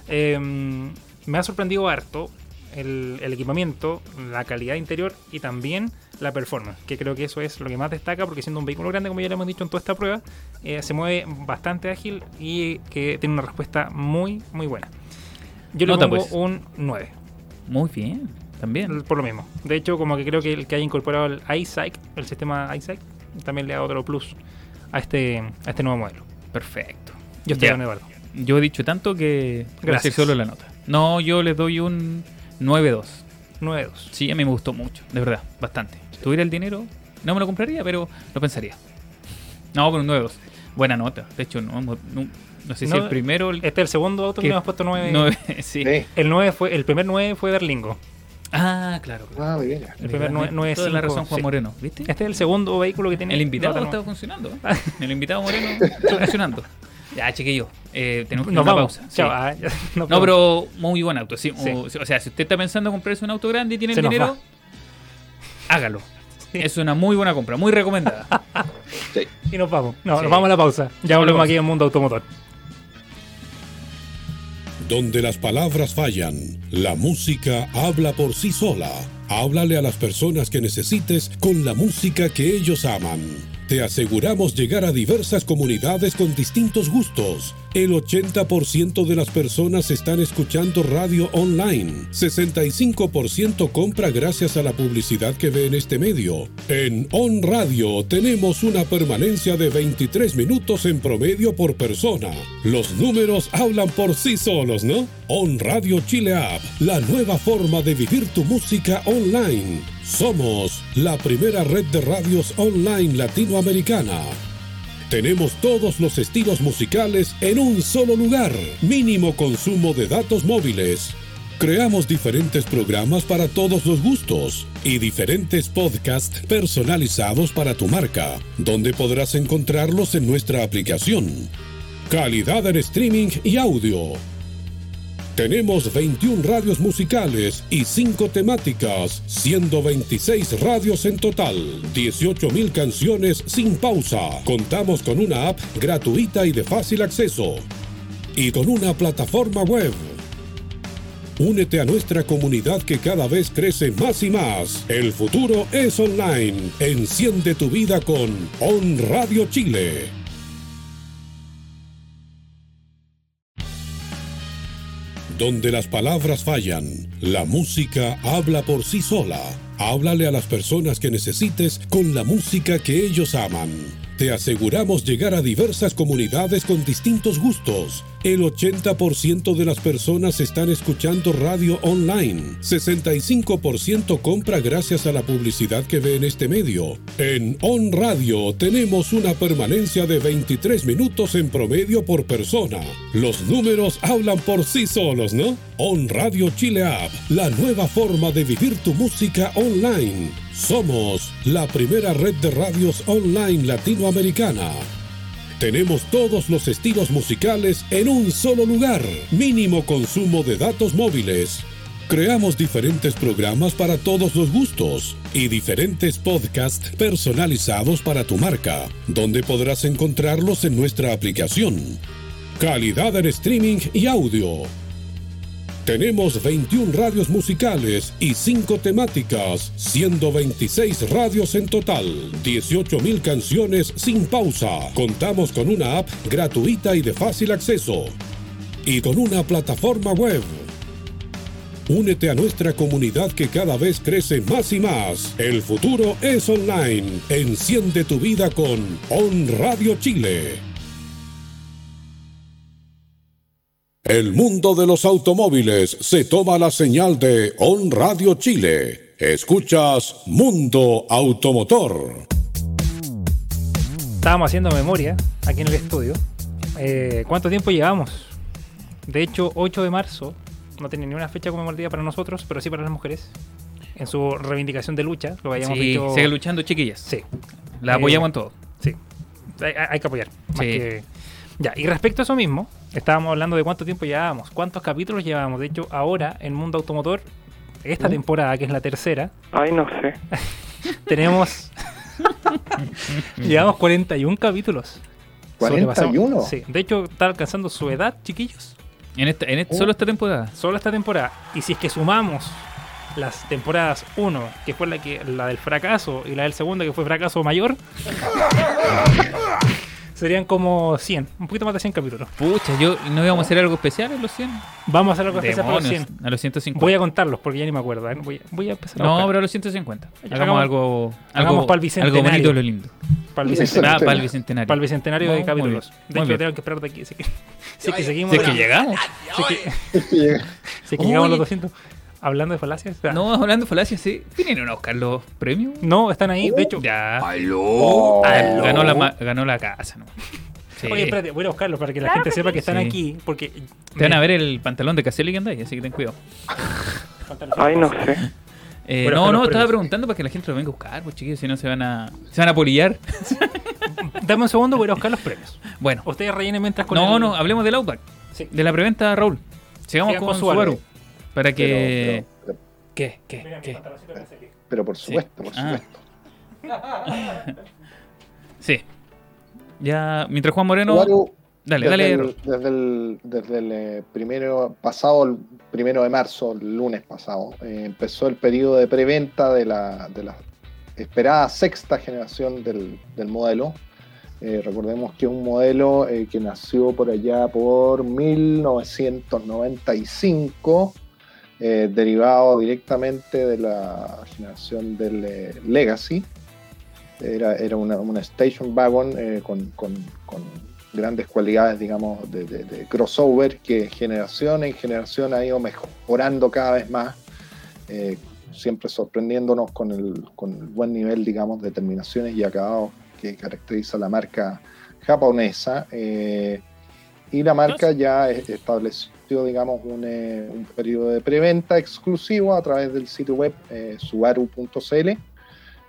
eh, me ha sorprendido harto el, el equipamiento, la calidad interior y también la performance, que creo que eso es lo que más destaca, porque siendo un vehículo grande, como ya le hemos dicho en toda esta prueba, eh, se mueve bastante ágil y que tiene una respuesta muy, muy buena. Yo le Nota, pongo pues. un 9. Muy bien, también. Por lo mismo. De hecho, como que creo que el que haya incorporado el iSight, el sistema iSight, también le da otro plus a este, a este nuevo modelo. Perfecto. Yo estoy con Eduardo. Yo he dicho tanto que Gracias. solo la nota. No, yo les doy un 9-2. 9-2. Sí, a mí me gustó mucho, de verdad, bastante. Si tuviera el dinero, no me lo compraría, pero lo pensaría. No, pero un 9-2. Buena nota. De hecho, no, no, no sé si No, el primero. El, Este es el segundo auto que ¿Qué? le hemos puesto 9. nueve, [laughs] sí. Sí. El 9 fue, el primer 9 fue Berlingo. Ah, claro. Ah, muy bien. El primer 9, 9 Toda la razón, Juan Moreno. ¿Viste? Este es el segundo vehículo que tiene. El invitado nueve. funcionando. ¿eh? [laughs] El invitado Moreno [laughs] está funcionando. Ya, chiquillo. Eh, tenemos que Nos una vamos. pausa. Chao. ah, ya, No, pero muy buen auto. Sí, Sí. O, o sea, si usted está pensando en comprarse un auto grande y tiene Se el dinero, hágalo. [laughs] Es una muy buena compra, muy recomendada. [laughs] Y nos vamos. No, Sí. nos vamos a la pausa. Ya volvemos aquí en Mundo Automotor. Donde las palabras fallan, la música habla por sí sola. Háblale a las personas que necesites con la música que ellos aman. Te aseguramos llegar a diversas comunidades con distintos gustos. El 80% de las personas están escuchando radio online. 65% compra gracias a la publicidad que ve en este medio. En On Radio tenemos una permanencia de 23 minutos en promedio por persona. Los números hablan por sí solos, ¿no? On Radio Chile App, la nueva forma de vivir tu música online. Somos la primera red de radios online latinoamericana. Tenemos todos los estilos musicales en un solo lugar. Mínimo consumo de datos móviles. Creamos diferentes programas para todos los gustos y diferentes podcasts personalizados para tu marca, donde podrás encontrarlos en nuestra aplicación. Calidad en streaming y audio tenemos 21 radios musicales y 5 temáticas, siendo 26 radios en total, 18.000 canciones sin pausa. Contamos con una app gratuita y de fácil acceso. Y con una plataforma web. Únete a nuestra comunidad que cada vez crece más y más. El futuro es online. Enciende tu vida con On Radio Chile. Donde las palabras fallan, la música habla por sí sola. Háblale a las personas que necesites con la música que ellos aman. Te aseguramos llegar a diversas comunidades con distintos gustos. El 80% de las personas están escuchando radio online. 65% compra gracias a la publicidad que ve en este medio. En On Radio tenemos una permanencia de 23 minutos en promedio por persona. Los números hablan por sí solos, ¿no? On Radio Chile App, la nueva forma de vivir tu música online. Somos la primera red de radios online latinoamericana. Tenemos todos los estilos musicales en un solo lugar. Mínimo consumo de datos móviles. Creamos diferentes programas para todos los gustos y diferentes podcasts personalizados para tu marca, donde podrás encontrarlos en nuestra aplicación. Calidad en streaming y audio tenemos 21 radios musicales y 5 temáticas, siendo 26 radios en total, 18.000 canciones sin pausa. Contamos con una app gratuita y de fácil acceso. Y con una plataforma web. Únete a nuestra comunidad que cada vez crece más y más. El futuro es online. Enciende tu vida con On Radio Chile. El mundo de los automóviles se toma la señal de On Radio Chile. Escuchas Mundo Automotor. Estábamos haciendo memoria aquí en el estudio. Eh, ¿Cuánto tiempo llevamos? De hecho, 8 de marzo, no tiene ni una fecha conmemorativa para nosotros, pero sí para las mujeres. En su reivindicación de lucha, lo habíamos Sí, dicho. sigue luchando, chiquillas. Sí, La Eh, apoyamos en todo. sí. Hay, hay que apoyar. más Sí. que- Ya, y respecto a eso mismo, estábamos hablando de cuánto tiempo llevábamos, cuántos capítulos llevábamos. De hecho, ahora en Mundo Automotor, esta temporada, que es la tercera, Ay, no sé. [laughs] tenemos. [laughs] llevamos 41 capítulos. Sobrepasamos- ¿41? Sí, de hecho, está alcanzando su edad, chiquillos. En esta, en esta- Oh. Solo esta temporada. Solo esta temporada. Y si es que sumamos las temporadas 1, que fue la que la del fracaso, y la del segundo, que fue fracaso mayor, [laughs] serían como 100, un poquito más de 100 capítulos. Pucha, yo no íbamos a hacer algo especial en los 100. Vamos a hacer algo especial para los Demonios, 100. a los 150. Voy a contarlos porque ya ni me acuerdo. ¿eh? Voy, a, voy a empezar a No, buscar. pero a los 150. Ya, Hagamos, hagamos- algo, hagamos algo, pa'l bicentenario. algo bonito de lo lindo. para el bicentenario, Ah, para el bicentenario. para el bicentenario No, de capítulos. De hecho, tengo que esperar de aquí. Así que, [laughs] es que seguimos, Si es que llegamos. si es que, llegamos a los Oye. 200. Hablando de falacias. sea, No, hablando de falacias, sí. ¿Vinieron a buscar los premios? no, están ahí. De hecho, Ya. Oh, Ah, no. ganó, la, ganó la casa, ¿no? Sí. Oye, espérate, voy a buscarlos para que la Claro gente que sepa que están Sí. aquí. Porque Te van a ver el pantalón de Caselli que andáis, así que ten cuidado. Ay, no sé. Eh, Bueno, no, no, estaba preguntando para que la gente lo venga a buscar, pues chiquillos, si no se van a, se van a polillar. [laughs] Dame un segundo, voy a buscar los premios. Bueno, Ustedes rellenen mientras con no, el- no, hablemos del Outback, Sí. de la preventa, Raúl. Sigamos Sigan con, con Subaru. Subaru. Para que. Pero, pero- ¿Qué? ¿Qué? ¿Qué? pero por supuesto, por Ah. supuesto. [laughs] Sí. Ya, mientras Juan Moreno. Dale, desde dale. el, desde el, desde el, eh, primero pasado, el primero de marzo, el lunes pasado, eh, empezó el periodo de preventa de la, de la esperada sexta generación del, del modelo. Eh, recordemos que es un modelo eh, que nació por allá por 1995, eh, derivado directamente de la generación del eh, Legacy. Era, era una, una station wagon eh, con, con- con grandes cualidades, digamos, de, de- de crossover que generación en generación ha ido mejorando cada vez más, eh, siempre sorprendiéndonos con el, con el buen nivel, digamos, de terminaciones y acabados que caracteriza la marca japonesa. y la marca ya es- digamos, un, eh, un periodo de preventa exclusivo a través del sitio web eh, subaru.cl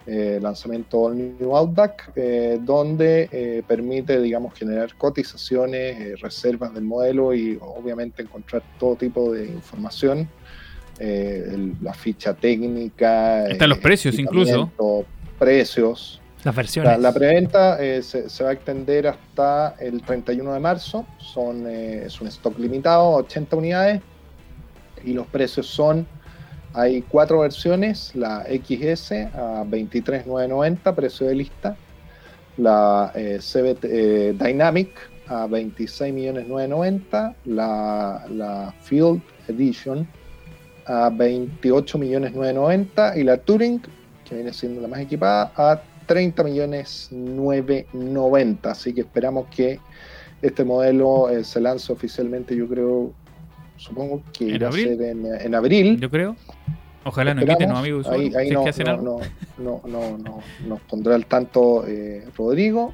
eh, lanzamiento All New Outback, donde permite, digamos, generar cotizaciones, reservas del modelo y obviamente encontrar todo tipo de información, el- la ficha técnica, Están los precios incluso. precios. Las versiones. La, preventa eh, se, va a extender hasta el 31 de marzo, son, eh, es un stock limitado, 80 unidades, y los precios son hay cuatro versiones, la XS a 23.990, precio de lista, la eh, eh, Dynamic a 26.990, la, la Field Edition a 28.990 y la Touring, que viene siendo la más equipada, a 30.990. Así que esperamos que este modelo eh, se lance oficialmente, yo creo, supongo que ¿En abril? ser en, en abril. Yo creo. Ojalá no quiten, ¿no, amigos? Ahí, no, no, no, no, no, no- nos pondrá al tanto eh, Rodrigo.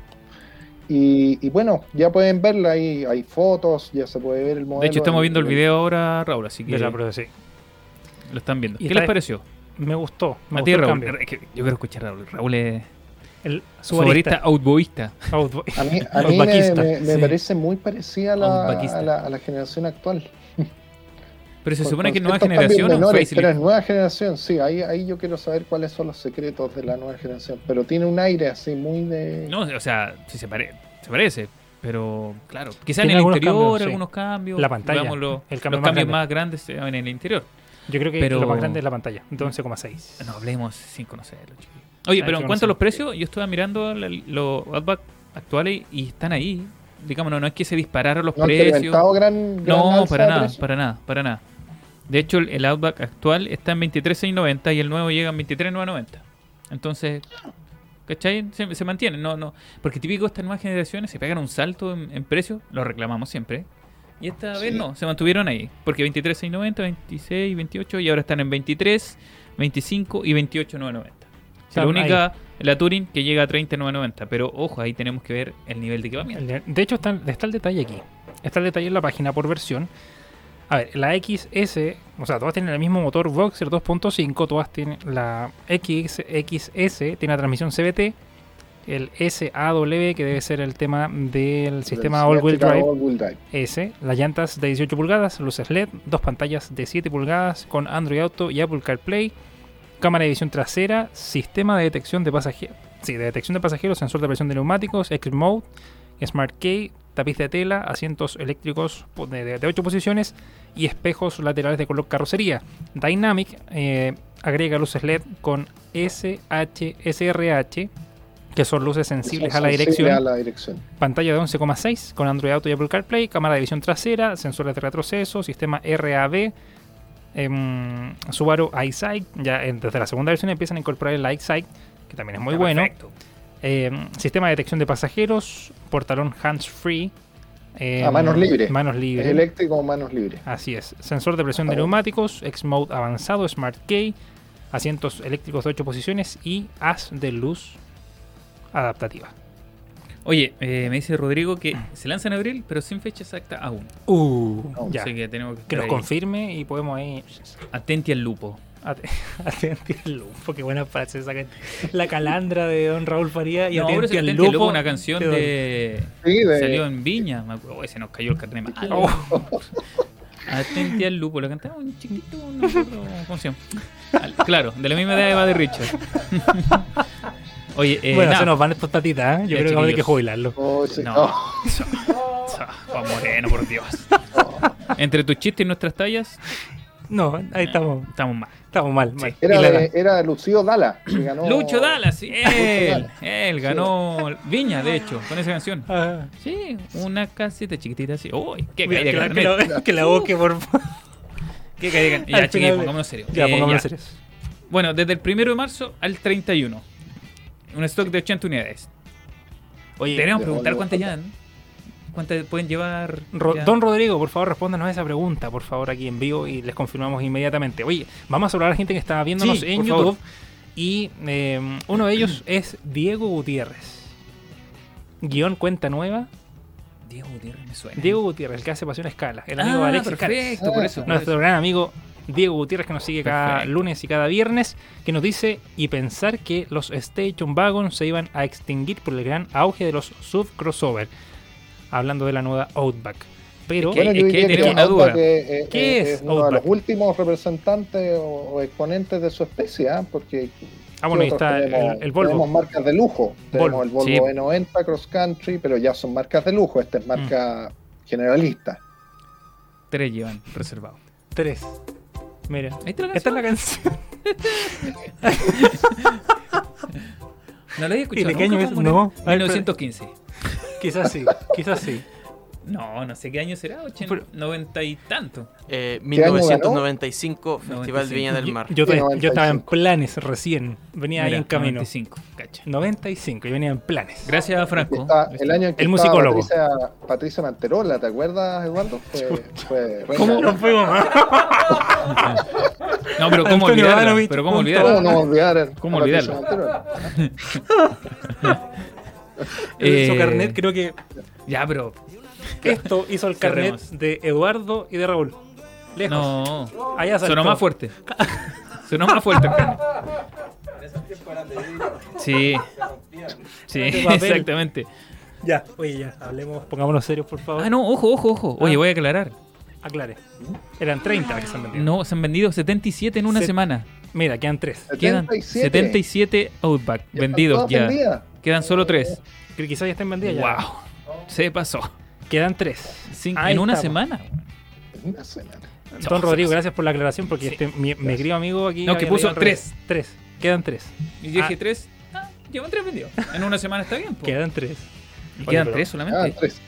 Y, y bueno, ya pueden verla, ahí hay fotos, ya se puede ver el modelo. De hecho, estamos viendo el video ahora, Raúl, así que De la prueba, sí. lo están viendo. Y ¿Qué está- les pareció? Me gustó. Me A gustó ti, el Raúl. Yo quiero escuchar a Raúl. Raúl es El favorita subarista. outboista. Outboy. A mí, [laughs] a mí me, me- me sí. parece muy parecida a la, a la, a la generación actual. Pero se Con- supone que nueva generación o menores. Pero es nueva generación, sí. Ahí, ahí yo quiero saber cuáles son los secretos de la nueva generación. Pero tiene un aire así muy de. No, o sea, sí se, pare- se parece. Pero claro, quizá en el algunos interior cambios, sí. algunos cambios. La pantalla, digamos, lo- el cambio los más cambios grande. más grandes en el interior. Yo creo que Pero- lo más grande es la pantalla, de 11,6. No hablemos sin conocerlo, chiquillos. Oye, pero en cuanto a los precios, yo estuve mirando los Outback actuales y están ahí. Digamos, no, no es que se dispararon los No precios. gran, gran No, para nada, para nada, para nada. De hecho, el, el Outback actual está en 23.690 y el nuevo llega en 23.990. Entonces, ¿cachai? Se, se mantiene, no, no. Porque típico estas nuevas generaciones se pegan un salto en, en precio, lo reclamamos siempre. Y esta Sí. vez no, se mantuvieron ahí. Porque 23.690, 26, 28 y ahora están en 23, 25 y 28.990. La única, la Touring que llega a 30.990. Pero ojo, ahí tenemos que ver el nivel de equipamiento. De- hecho, está, está el detalle aquí. Está el detalle en la página por versión. A ver, la XS, o sea, todas tienen el mismo motor Voxer 2.5, todas tienen la X, XS, tiene la transmisión CVT, el SAW, que debe ser el tema del sistema Drive All-Wheel Drive. S, las llantas de 18 pulgadas, luces LED, dos pantallas de 7 pulgadas con Android Auto y Apple CarPlay, cámara de visión trasera, sistema de detección de pasajeros, sí, de detección de pasajeros, sensor de presión de neumáticos, X-Mode, Smart Key, tapiz de tela, asientos eléctricos po- de, 8 posiciones y espejos laterales de color carrocería. Dynamic eh, agrega luces LED con SH, SRH, que son luces sensibles Son a la sensibles dirección. a la dirección. Pantalla de 11,6 con Android Auto y Apple CarPlay, cámara de visión trasera, sensores de retroceso, sistema RAB, em, Subaru iSight. Ya en- desde la segunda versión empiezan a incorporar el iSight, que también es muy Está bueno. Em, sistema de detección de pasajeros, portalón hands-free. em, Ah, manos libres. Manos Es libres. eléctrico o manos libres. Así es. Sensor de presión de neumáticos, X-Mode avanzado, Smart Key, asientos eléctricos de 8 posiciones y haz de luz adaptativa. Oye, eh, me dice Rodrigo que se lanza en abril, pero sin fecha exacta aún. Uh, Oh, ya. Así que tenemos que, Que nos confirme y podemos ahí. Atenti al lupo. Ate- [laughs] Atenti al lupo, qué buena frase esa que- La calandra de don Raúl Faría y no, atenti Atenti al lupo. lupo, una canción de... Sí, de- Salió en Viña. Me acuerdo. Uy, se nos cayó el carnet mal. Oh, Atenti al lupo. La cantaba un chiquito, no recuerdo cómo se llama. Al- Claro, de la misma edad de Richard. Oye, eh, bueno, nada. se nos van estas tatitas, ¿eh? Yo Ya, creo que vamos a tener que jubilarlo. Oh, sí. No. Oh, [laughs] Juan Moreno, por Dios. Entre tus chistes y nuestras tallas, No, ahí estamos, Estamos mal. estamos mal. mal. Era de, era Lucio Dala. que ganó- Lucho Dallas, sí, él, ganó Viña, de hecho, con esa canción. Ah, Sí, una casita chiquitita así. Uy, qué mira, que, la, que, la, que la busque, por favor. Qué caída Al Ya, chiquillos, pongámonos serios. Ya, Eh, pongámonos serios. Bueno, desde el 1 de marzo al 31. Un stock de 80 unidades. Oye, Deberíamos de preguntar cuántas llevan. ¿Cuántas pueden llevar? Ro- ya? Don Rodrigo, por favor, respóndanos a esa pregunta, por favor, aquí en vivo y les confirmamos inmediatamente. Oye, vamos a saludar a la gente que está viéndonos Sí, en YouTube. favor. Y eh, uno de ellos [clears throat] es Diego Gutiérrez. Guión cuenta nueva. Diego Gutiérrez me suena. Diego Gutiérrez, el que hace Pasión Escala. El amigo de ah, Alexis Cárez. perfecto, por eso. por Nuestro eso. gran amigo Diego Gutiérrez que nos sigue cada Perfecto. lunes y cada viernes, que nos dice y pensar que los Station Wagon se iban a extinguir por el gran auge de los sub crossover, hablando de la nueva Outback. Pero Es que- es que una duda. es- ¿Qué es es uno de Outback? los últimos representantes o, o exponentes de su especie, ¿ah? porque ah, bueno, ahí ¿qué otros está tenemos? el, el Volvo. Tenemos marcas de lujo. Tenemos Volvo, el Volvo sí. E90 Cross Country, pero ya son marcas de lujo. Esta es marca Mm. generalista. Tres llevan reservado. Tres. Mira, Ahí está la esta es la canción. [laughs] No la había escuchado. ¿Y de qué año es? No. en 1915. quizás sí, quizás sí. No, no sé qué año será, 80, Pero- 90 y tanto. Eh, ¿Qué año 1995, Festival 95. de Viña del Mar. yo todavía- Sí, yo estaba en 95. planes recién. Venía ahí Mira, en camino. 95, cacha. 95, yo venía en planes. Gracias a Franco. Está- el año en que El musicólogo. Patricia, Patricia Manterola, ¿te acuerdas, Eduardo? Fue, ¿Cómo nos fuimos? [laughs] No, pero ¿cómo olvidarla? Pero ¿cómo punto. ¿Cómo olvidarla? no olvidar ¿Cómo Eh, carnet, creo que Ya, pero. Esto hizo el carnet Cerremos. de Eduardo y de Raúl. Lejos. No. Allá saltó. Sonó más fuerte. Sonó más fuerte el carnet. Sí. Sí, papel. exactamente. Ya, oye, ya, hablemos, pongámonos serios, por favor. Ah, no, ojo, ojo, ojo. Oye, Ah. voy a aclarar. Aclare. Eran 30 las que se han vendido. No, se han vendido 77 en una Se- semana. Mira, quedan 3. Quedan 77. 77 Outback Ya están vendidos ya. vendidas. Quedan solo 3. Quizás ya estén vendidas ya. Wow. Se pasó. Quedan 3. Cin- Ahí en una estamos. semana. Una semana. Don No, Rodrigo, gracias por la aclaración porque Sí. este, mi, mi querido amigo aquí. No, que puso tres. 3. Quedan 3. Y yo dije Ah. 3. Ah, llevan 3 vendidos. En una semana está bien. po. Quedan 3. Y Oye, quedan pero- 3 Ah, solamente. tres.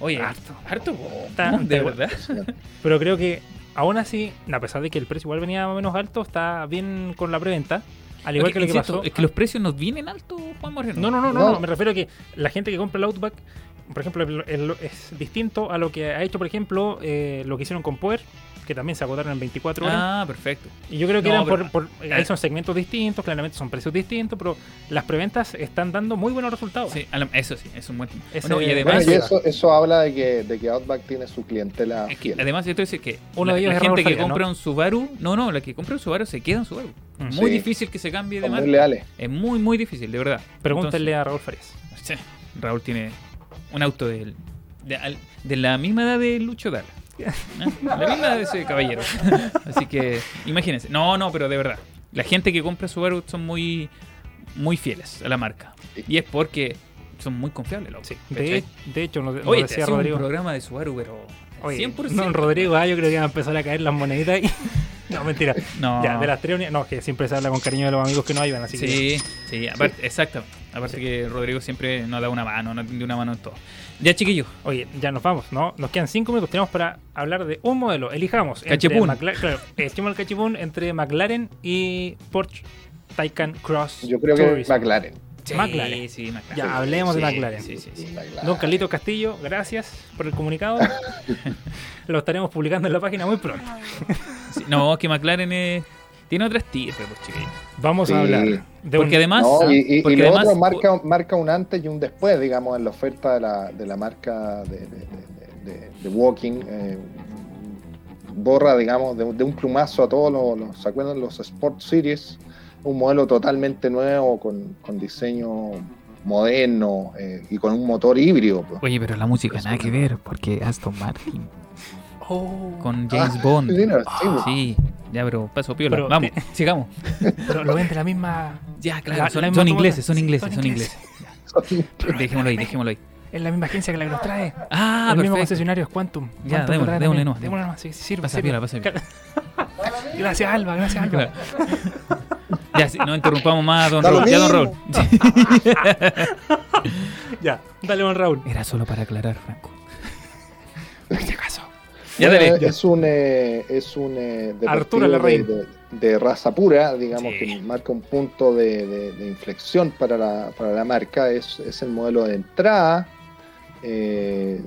Oye, Harto. harto. po. Está- No, de verdad. [laughs] Pero creo que aún así, a pesar de que el precio igual venía más o menos alto, está bien con la preventa. Al igual que lo que insisto, pasó. Es que los precios nos vienen altos, Juan Moreno. No, no, no, no, No. no, me refiero a que la gente que compra el Outback, por ejemplo, el- el- es distinto a lo que ha hecho, por ejemplo, eh, lo que hicieron con Power, que también se agotaron en 24 horas. Ah, perfecto. Y yo creo que no, eran pero- por, por- ahí son segmentos distintos, claramente son precios distintos, pero las preventas están dando muy buenos resultados. Sí, eso sí, es un buen tema. Ese- Bueno, y además, Bueno, y eso, eso habla de que, de que Outback tiene su clientela es que, además yo te voy a decir que Uno la, de ellos la es gente que compra ¿no? un Subaru, no, no, la que compra un Subaru se queda en Subaru. Mm. Muy Sí. difícil que se cambie de muy marca. leales. Es muy, muy difícil, de verdad. Pregúntenle Entonces, a Raúl Farías. sí, Raúl tiene un auto de, de, de la misma edad de Lucho Dala. [laughs] ¿eh? La misma edad de ese caballero. [laughs] Así que, imagínense. No, no, pero de verdad. La gente que compra Subaru son muy, muy fieles a la marca. Y es porque son muy confiables los autos, De, de hecho, nos Oye, decía hace un Rodrigo. programa de Subaru, pero Oye, 100%. Don Rodrigo, ah, yo creo que van a empezar a caer las moneditas y. [laughs] no, mentira. No. Ya, de las tres unidades. No, que siempre se habla con cariño de los amigos que no ayudan, así que. Sí, sí, aparte, exacto. Aparte que Rodrigo siempre nos da una mano, nos tiende una mano en todo. Ya, chiquillos. Oye, ya nos vamos, ¿no? Nos quedan cinco minutos. Tenemos para hablar de un modelo. Elijamos. Macla- Claro, [laughs] elijamos el cachipún entre McLaren y Porsche Taycan Cross. Yo creo que Tourism. McLaren. McLaren. Sí, McLaren. Ya, hablemos de McLaren. Sí, sí, sí. McLaren. Don Carlito Castillo, gracias por el comunicado. [laughs] Lo estaremos publicando en la página muy pronto. Sí, No, es que McLaren es- tiene otras estirpes, pues, chiquillos. Vamos Sí. a hablar de Porque un- además. No, y, y- y porque lo además- otro marca, marca un antes y un después, digamos, en la oferta de la, de la marca de, de- de- de- de Walking. eh, borra, digamos, de, de un plumazo a todos los, los- ¿se acuerdan? Los Sport Series. Un modelo totalmente nuevo, con, con diseño moderno eh, y con un motor híbrido. pues. Oye, pero la música nada que ver, porque Aston Martin [laughs] Oh, con James Ah, Bond. sí, no, sí. Sí, ya, pero paso piola. Pero Vamos, te- sigamos. [laughs] pero lo ven de la misma. Ya, la- claro, la son, misma son automotora. ingleses, son Sí, ingleses, [laughs] son ingleses. Dejémoslo ahí, dejémoslo ahí. Es la misma agencia que la que nos trae. Ah, el mismo perfecto. concesionario es Quantum. Ya, Quantum démosle, démosle nomás, Démosle nomás, sí, sí, sirve, Pasa sirve. piola, pasa piola. Gracias, Alba, gracias, Alba. Ya, sí, no interrumpamos más, don Raúl. Ya, don Raúl. [laughs] Ya, dale, don Raúl. Era solo para aclarar, Franco. [laughs] Si acaso. Ya dale. Es un, eh, es un eh, Arturo de, Larraín. de- de raza pura, digamos, Sí. que marca un punto de, de- de inflexión para la, para la marca. Es, es el modelo de entrada. eh,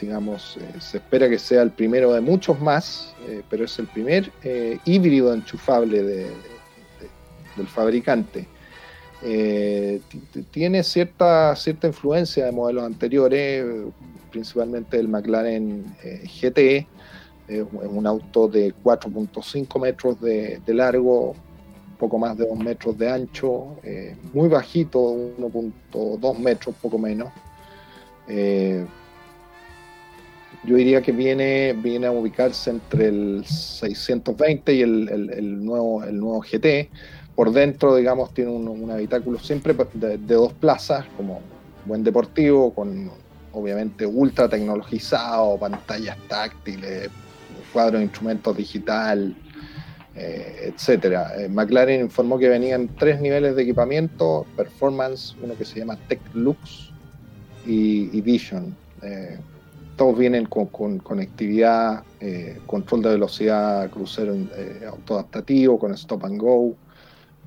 digamos, eh, se espera que sea el primero de muchos más, eh, pero es el primer eh, híbrido enchufable de- del fabricante. Eh, ti- ti- tiene cierta, cierta influencia de modelos anteriores, eh, principalmente el McLaren eh, GT, es un- auto de 4.5 metros de, largo, poco más de 2 metros de ancho, eh, muy bajito, 1.2 metros, poco menos. Eh, yo diría que viene, viene a ubicarse entre el 620 y el- el nuevo, el nuevo GT. Por dentro, digamos, tiene un, habitáculo siempre de, dos plazas, como buen deportivo, con obviamente ultra tecnologizado, pantallas táctiles, cuadro de instrumentos digital, eh, etcétera. Eh, McLaren informó que venían tres niveles de equipamiento, performance, uno que se llama Tech Lux y, y Vision. Eh, todos vienen con, con conectividad, eh, control de velocidad crucero autoadaptativo, con stop and go,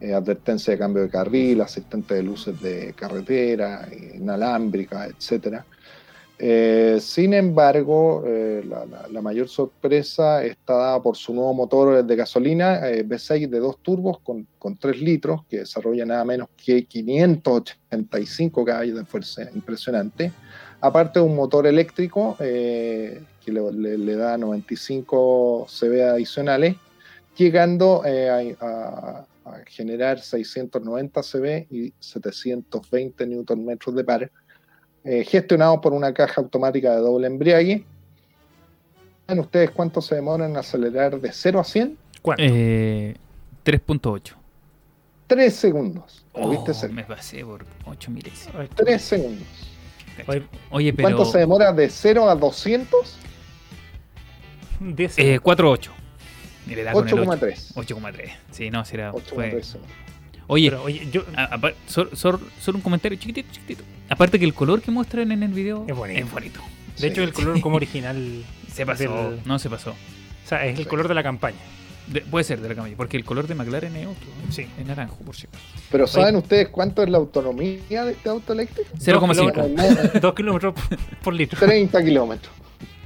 eh, advertencia de cambio de carril, asistente de luces de carretera, inalámbrica, etcétera. Eh, sin embargo, eh, la, mayor sorpresa está dada por su nuevo motor de gasolina eh, V6 de dos turbos con, con 3 litros, que desarrolla nada menos que 585 caballos de fuerza, impresionante. Aparte de un motor eléctrico eh, que le, da 95 CV adicionales, llegando eh, a- a generar 690 CV y 720 Nm de par eh, gestionado por una caja automática de doble embriague. ¿Saben ustedes cuánto se demoran en acelerar de 0 a 100? ¿Cuánto? Eh, 3.8. 3 segundos. ¿Lo Oh, viste cerca? me pasé por 8 milésimas. 3 segundos. Oye, pero. ¿Cuánto se demora de 0 a 200? 10 Eh, 4.8. Y le da con el 8. 8,3. 8,3. Sí, no, será. 8,3 Fue... segundos. Oye, Pero, oye, yo. a- sor- solo un comentario chiquitito, chiquitito. Aparte que el color que muestran en el video Es bonito. Es bonito. De hecho, el color como original. [laughs] Se pasó. del- No se pasó. O sea, es el Sí. color de la campaña. De- puede ser de la camilla, porque el color de McLaren es otro. ¿eh? Sí. Es naranjo, por cierto. Pero ¿saben ustedes cuánto es la autonomía de este auto eléctrico? 0,5. En modo- 2 kilómetros por litro. [laughs] 30 kilómetros.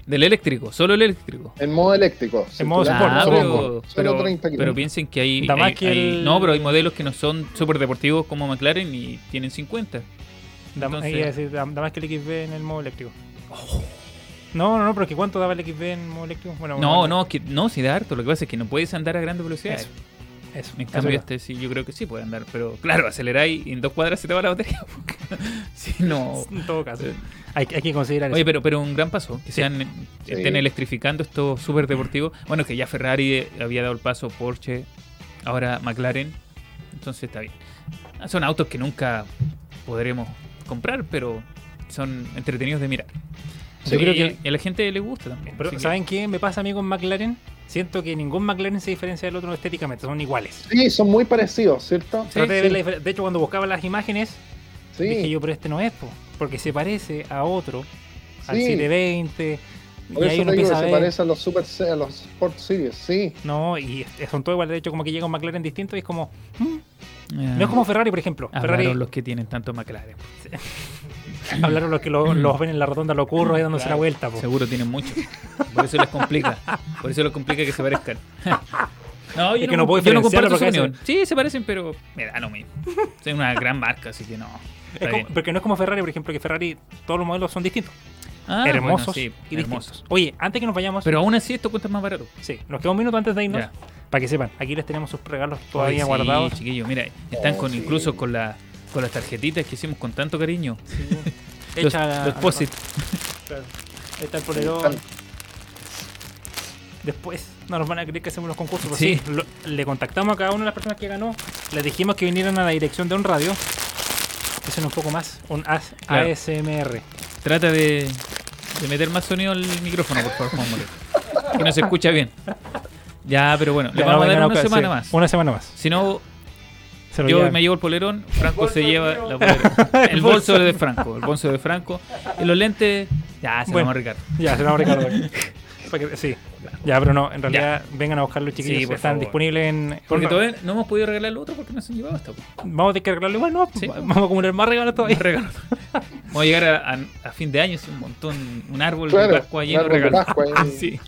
Del eléctrico, solo el eléctrico. En modo eléctrico. En modo circulando sport, pero, 30 pero piensen que hay, que hay- el- no, pero hay modelos que no son súper deportivos como McLaren y tienen 50. Da, Entonces- ahí iba a decir, da- da más que el XB en el modo eléctrico. No, no, no, porque ¿cuánto daba el XB en modo eléctrico? Bueno, No, bueno, no, que, no, si da harto. Lo que pasa es que no puedes andar a grandes velocidades. Eso. Eso. En cambio, este sí, yo creo que sí puede andar. Pero claro, aceleráis y en dos cuadras se te va la batería. [laughs] si no. En todo caso. Eh, Hay, hay que considerar Oye, eso. pero, pero un gran paso. Que Sí. sean, Sí. estén electrificando esto súper deportivo. Bueno, que ya Ferrari eh, había dado el paso, Porsche, ahora McLaren. Entonces está bien. Son autos que nunca podremos comprar, pero son entretenidos de mirar. Yo Y- creo que- y a la gente le gusta también. Pero, así que- ¿saben qué me pasa a mí con McLaren? Siento que ningún McLaren se diferencia del otro estéticamente, son iguales. Sí, son muy parecidos, ¿cierto? Sí, Traté de, ver de hecho, cuando buscaba las imágenes, Sí. dije yo, pero este no es, po, porque se parece a otro, al Sí. 720. Por y ahí uno te digo que a se ver. parece a los Super a los Sport Series, sí. No, y son todos iguales. De hecho, como que llega un McLaren distinto y es como. mm, Ah, No es como Ferrari, por ejemplo. hablaron Ferrari los que tienen tanto McLaren. [laughs] [laughs] hablaron los que lo- los ven en la rotonda, lo curro ahí dándose la vuelta. po. Seguro tienen mucho. Por eso les complica. Por eso les complica que se parezcan. [laughs] No, yo Es que no no, puedo yo no comparto su opinión. Sí, se parecen, pero me da lo mismo. Es una gran marca, así que no. Como- porque no es como Ferrari, por ejemplo, que Ferrari todos los modelos son distintos. Ah, hermosos bueno, sí, y hermosos. distintos. Oye, antes que nos vayamos, Pero aún así esto cuesta más barato. sí, nos queda un minuto antes de irnos. Ya. Para que sepan, aquí les tenemos sus regalos todavía guardados. Chiquillos, mira, están Oh, con sí. incluso con la con las tarjetitas que hicimos con tanto cariño. [laughs] Los, Echa la- los posit. Claro. Ahí está el polerón. Después no nos van a creer que hacemos los concursos. pero Sí. sí, lo- le contactamos a cada una de las personas que ganó. Les dijimos que vinieran a la dirección de un radio. Eso es un poco más. Un AS Claro. ASMR. Trata de, de meter más sonido al micrófono, por favor, Juan Moreno. Que no se escucha bien. Ya, pero bueno, le vamos a dar una semana sí, más. Una semana más. Si no, Se lo yo llevan. me llevo el polerón, Franco se lleva la. [laughs] El bolso de Franco, el bolso de Franco. Y los lentes, ya, se Bueno. vamos a Ricardo. Ya, se lo vamos a Ricardo. [laughs] Sí. Ya, pero no, en realidad vengan a buscar los chiquillos. Sí, por están favor. disponibles en. Porque todavía no hemos podido regalar el otro porque no se han llevado hasta. Vamos a tener que arreglarlo igual, ¿no? Sí. Vamos a acumular más regalos todavía. Regalo. [laughs] Vamos a llegar a, a- a fin de año, sí, un montón, un árbol Claro, de Pascua un lleno de regalos. Pascua ahí. sí.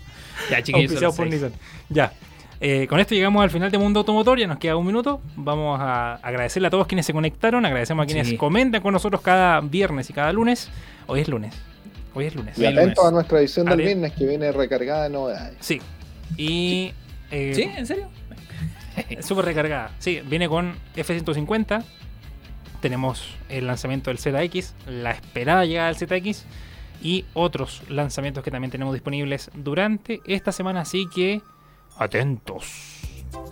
Ya, chiquillos, son por. Nissan. Ya. Eh, con esto llegamos al final de Mundo Automotor, ya nos queda un minuto. Vamos a agradecerle a todos quienes se conectaron, agradecemos a quienes Sí. comentan con nosotros cada viernes y cada lunes. Hoy es lunes. Hoy es lunes. Y Bien, atentos lunes. a nuestra edición del viernes que viene recargada de novedades. Sí. Y. eh, ¿Sí? ¿En serio? [laughs] Súper recargada. Sí, viene con F-150. Tenemos el lanzamiento del ZX, la esperada llegada del ZX y otros lanzamientos que también tenemos disponibles durante esta semana. Así que, atentos.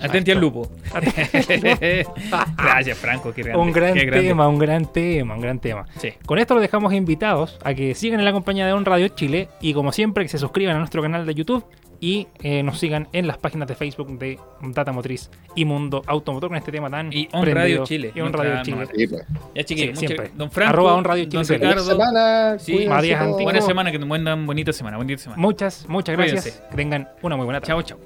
Atenti al lupo. [laughs] Gracias, Franco. Qué grande. Un gran qué grande. tema, un gran tema, un gran tema. Sí. Con esto los dejamos invitados a que sigan en la compañía de On Radio Chile y como siempre que se suscriban a nuestro canal de YouTube y eh, nos sigan en las páginas de Facebook de Data Motriz y Mundo Automotor con este tema tan Y On prendido. Radio Chile, Y On Radio Chile. Sí, pues. Ya, chiquillos. Sí, siempre. Don Franco. Arroba On Radio Don Chile. Buena Ricardo. semana. Sí. Buena semana, que tengan bonita semana. Bonita semana. Muchas, muchas gracias. Cuídense. Que tengan una muy buena tarde. Chao, chao.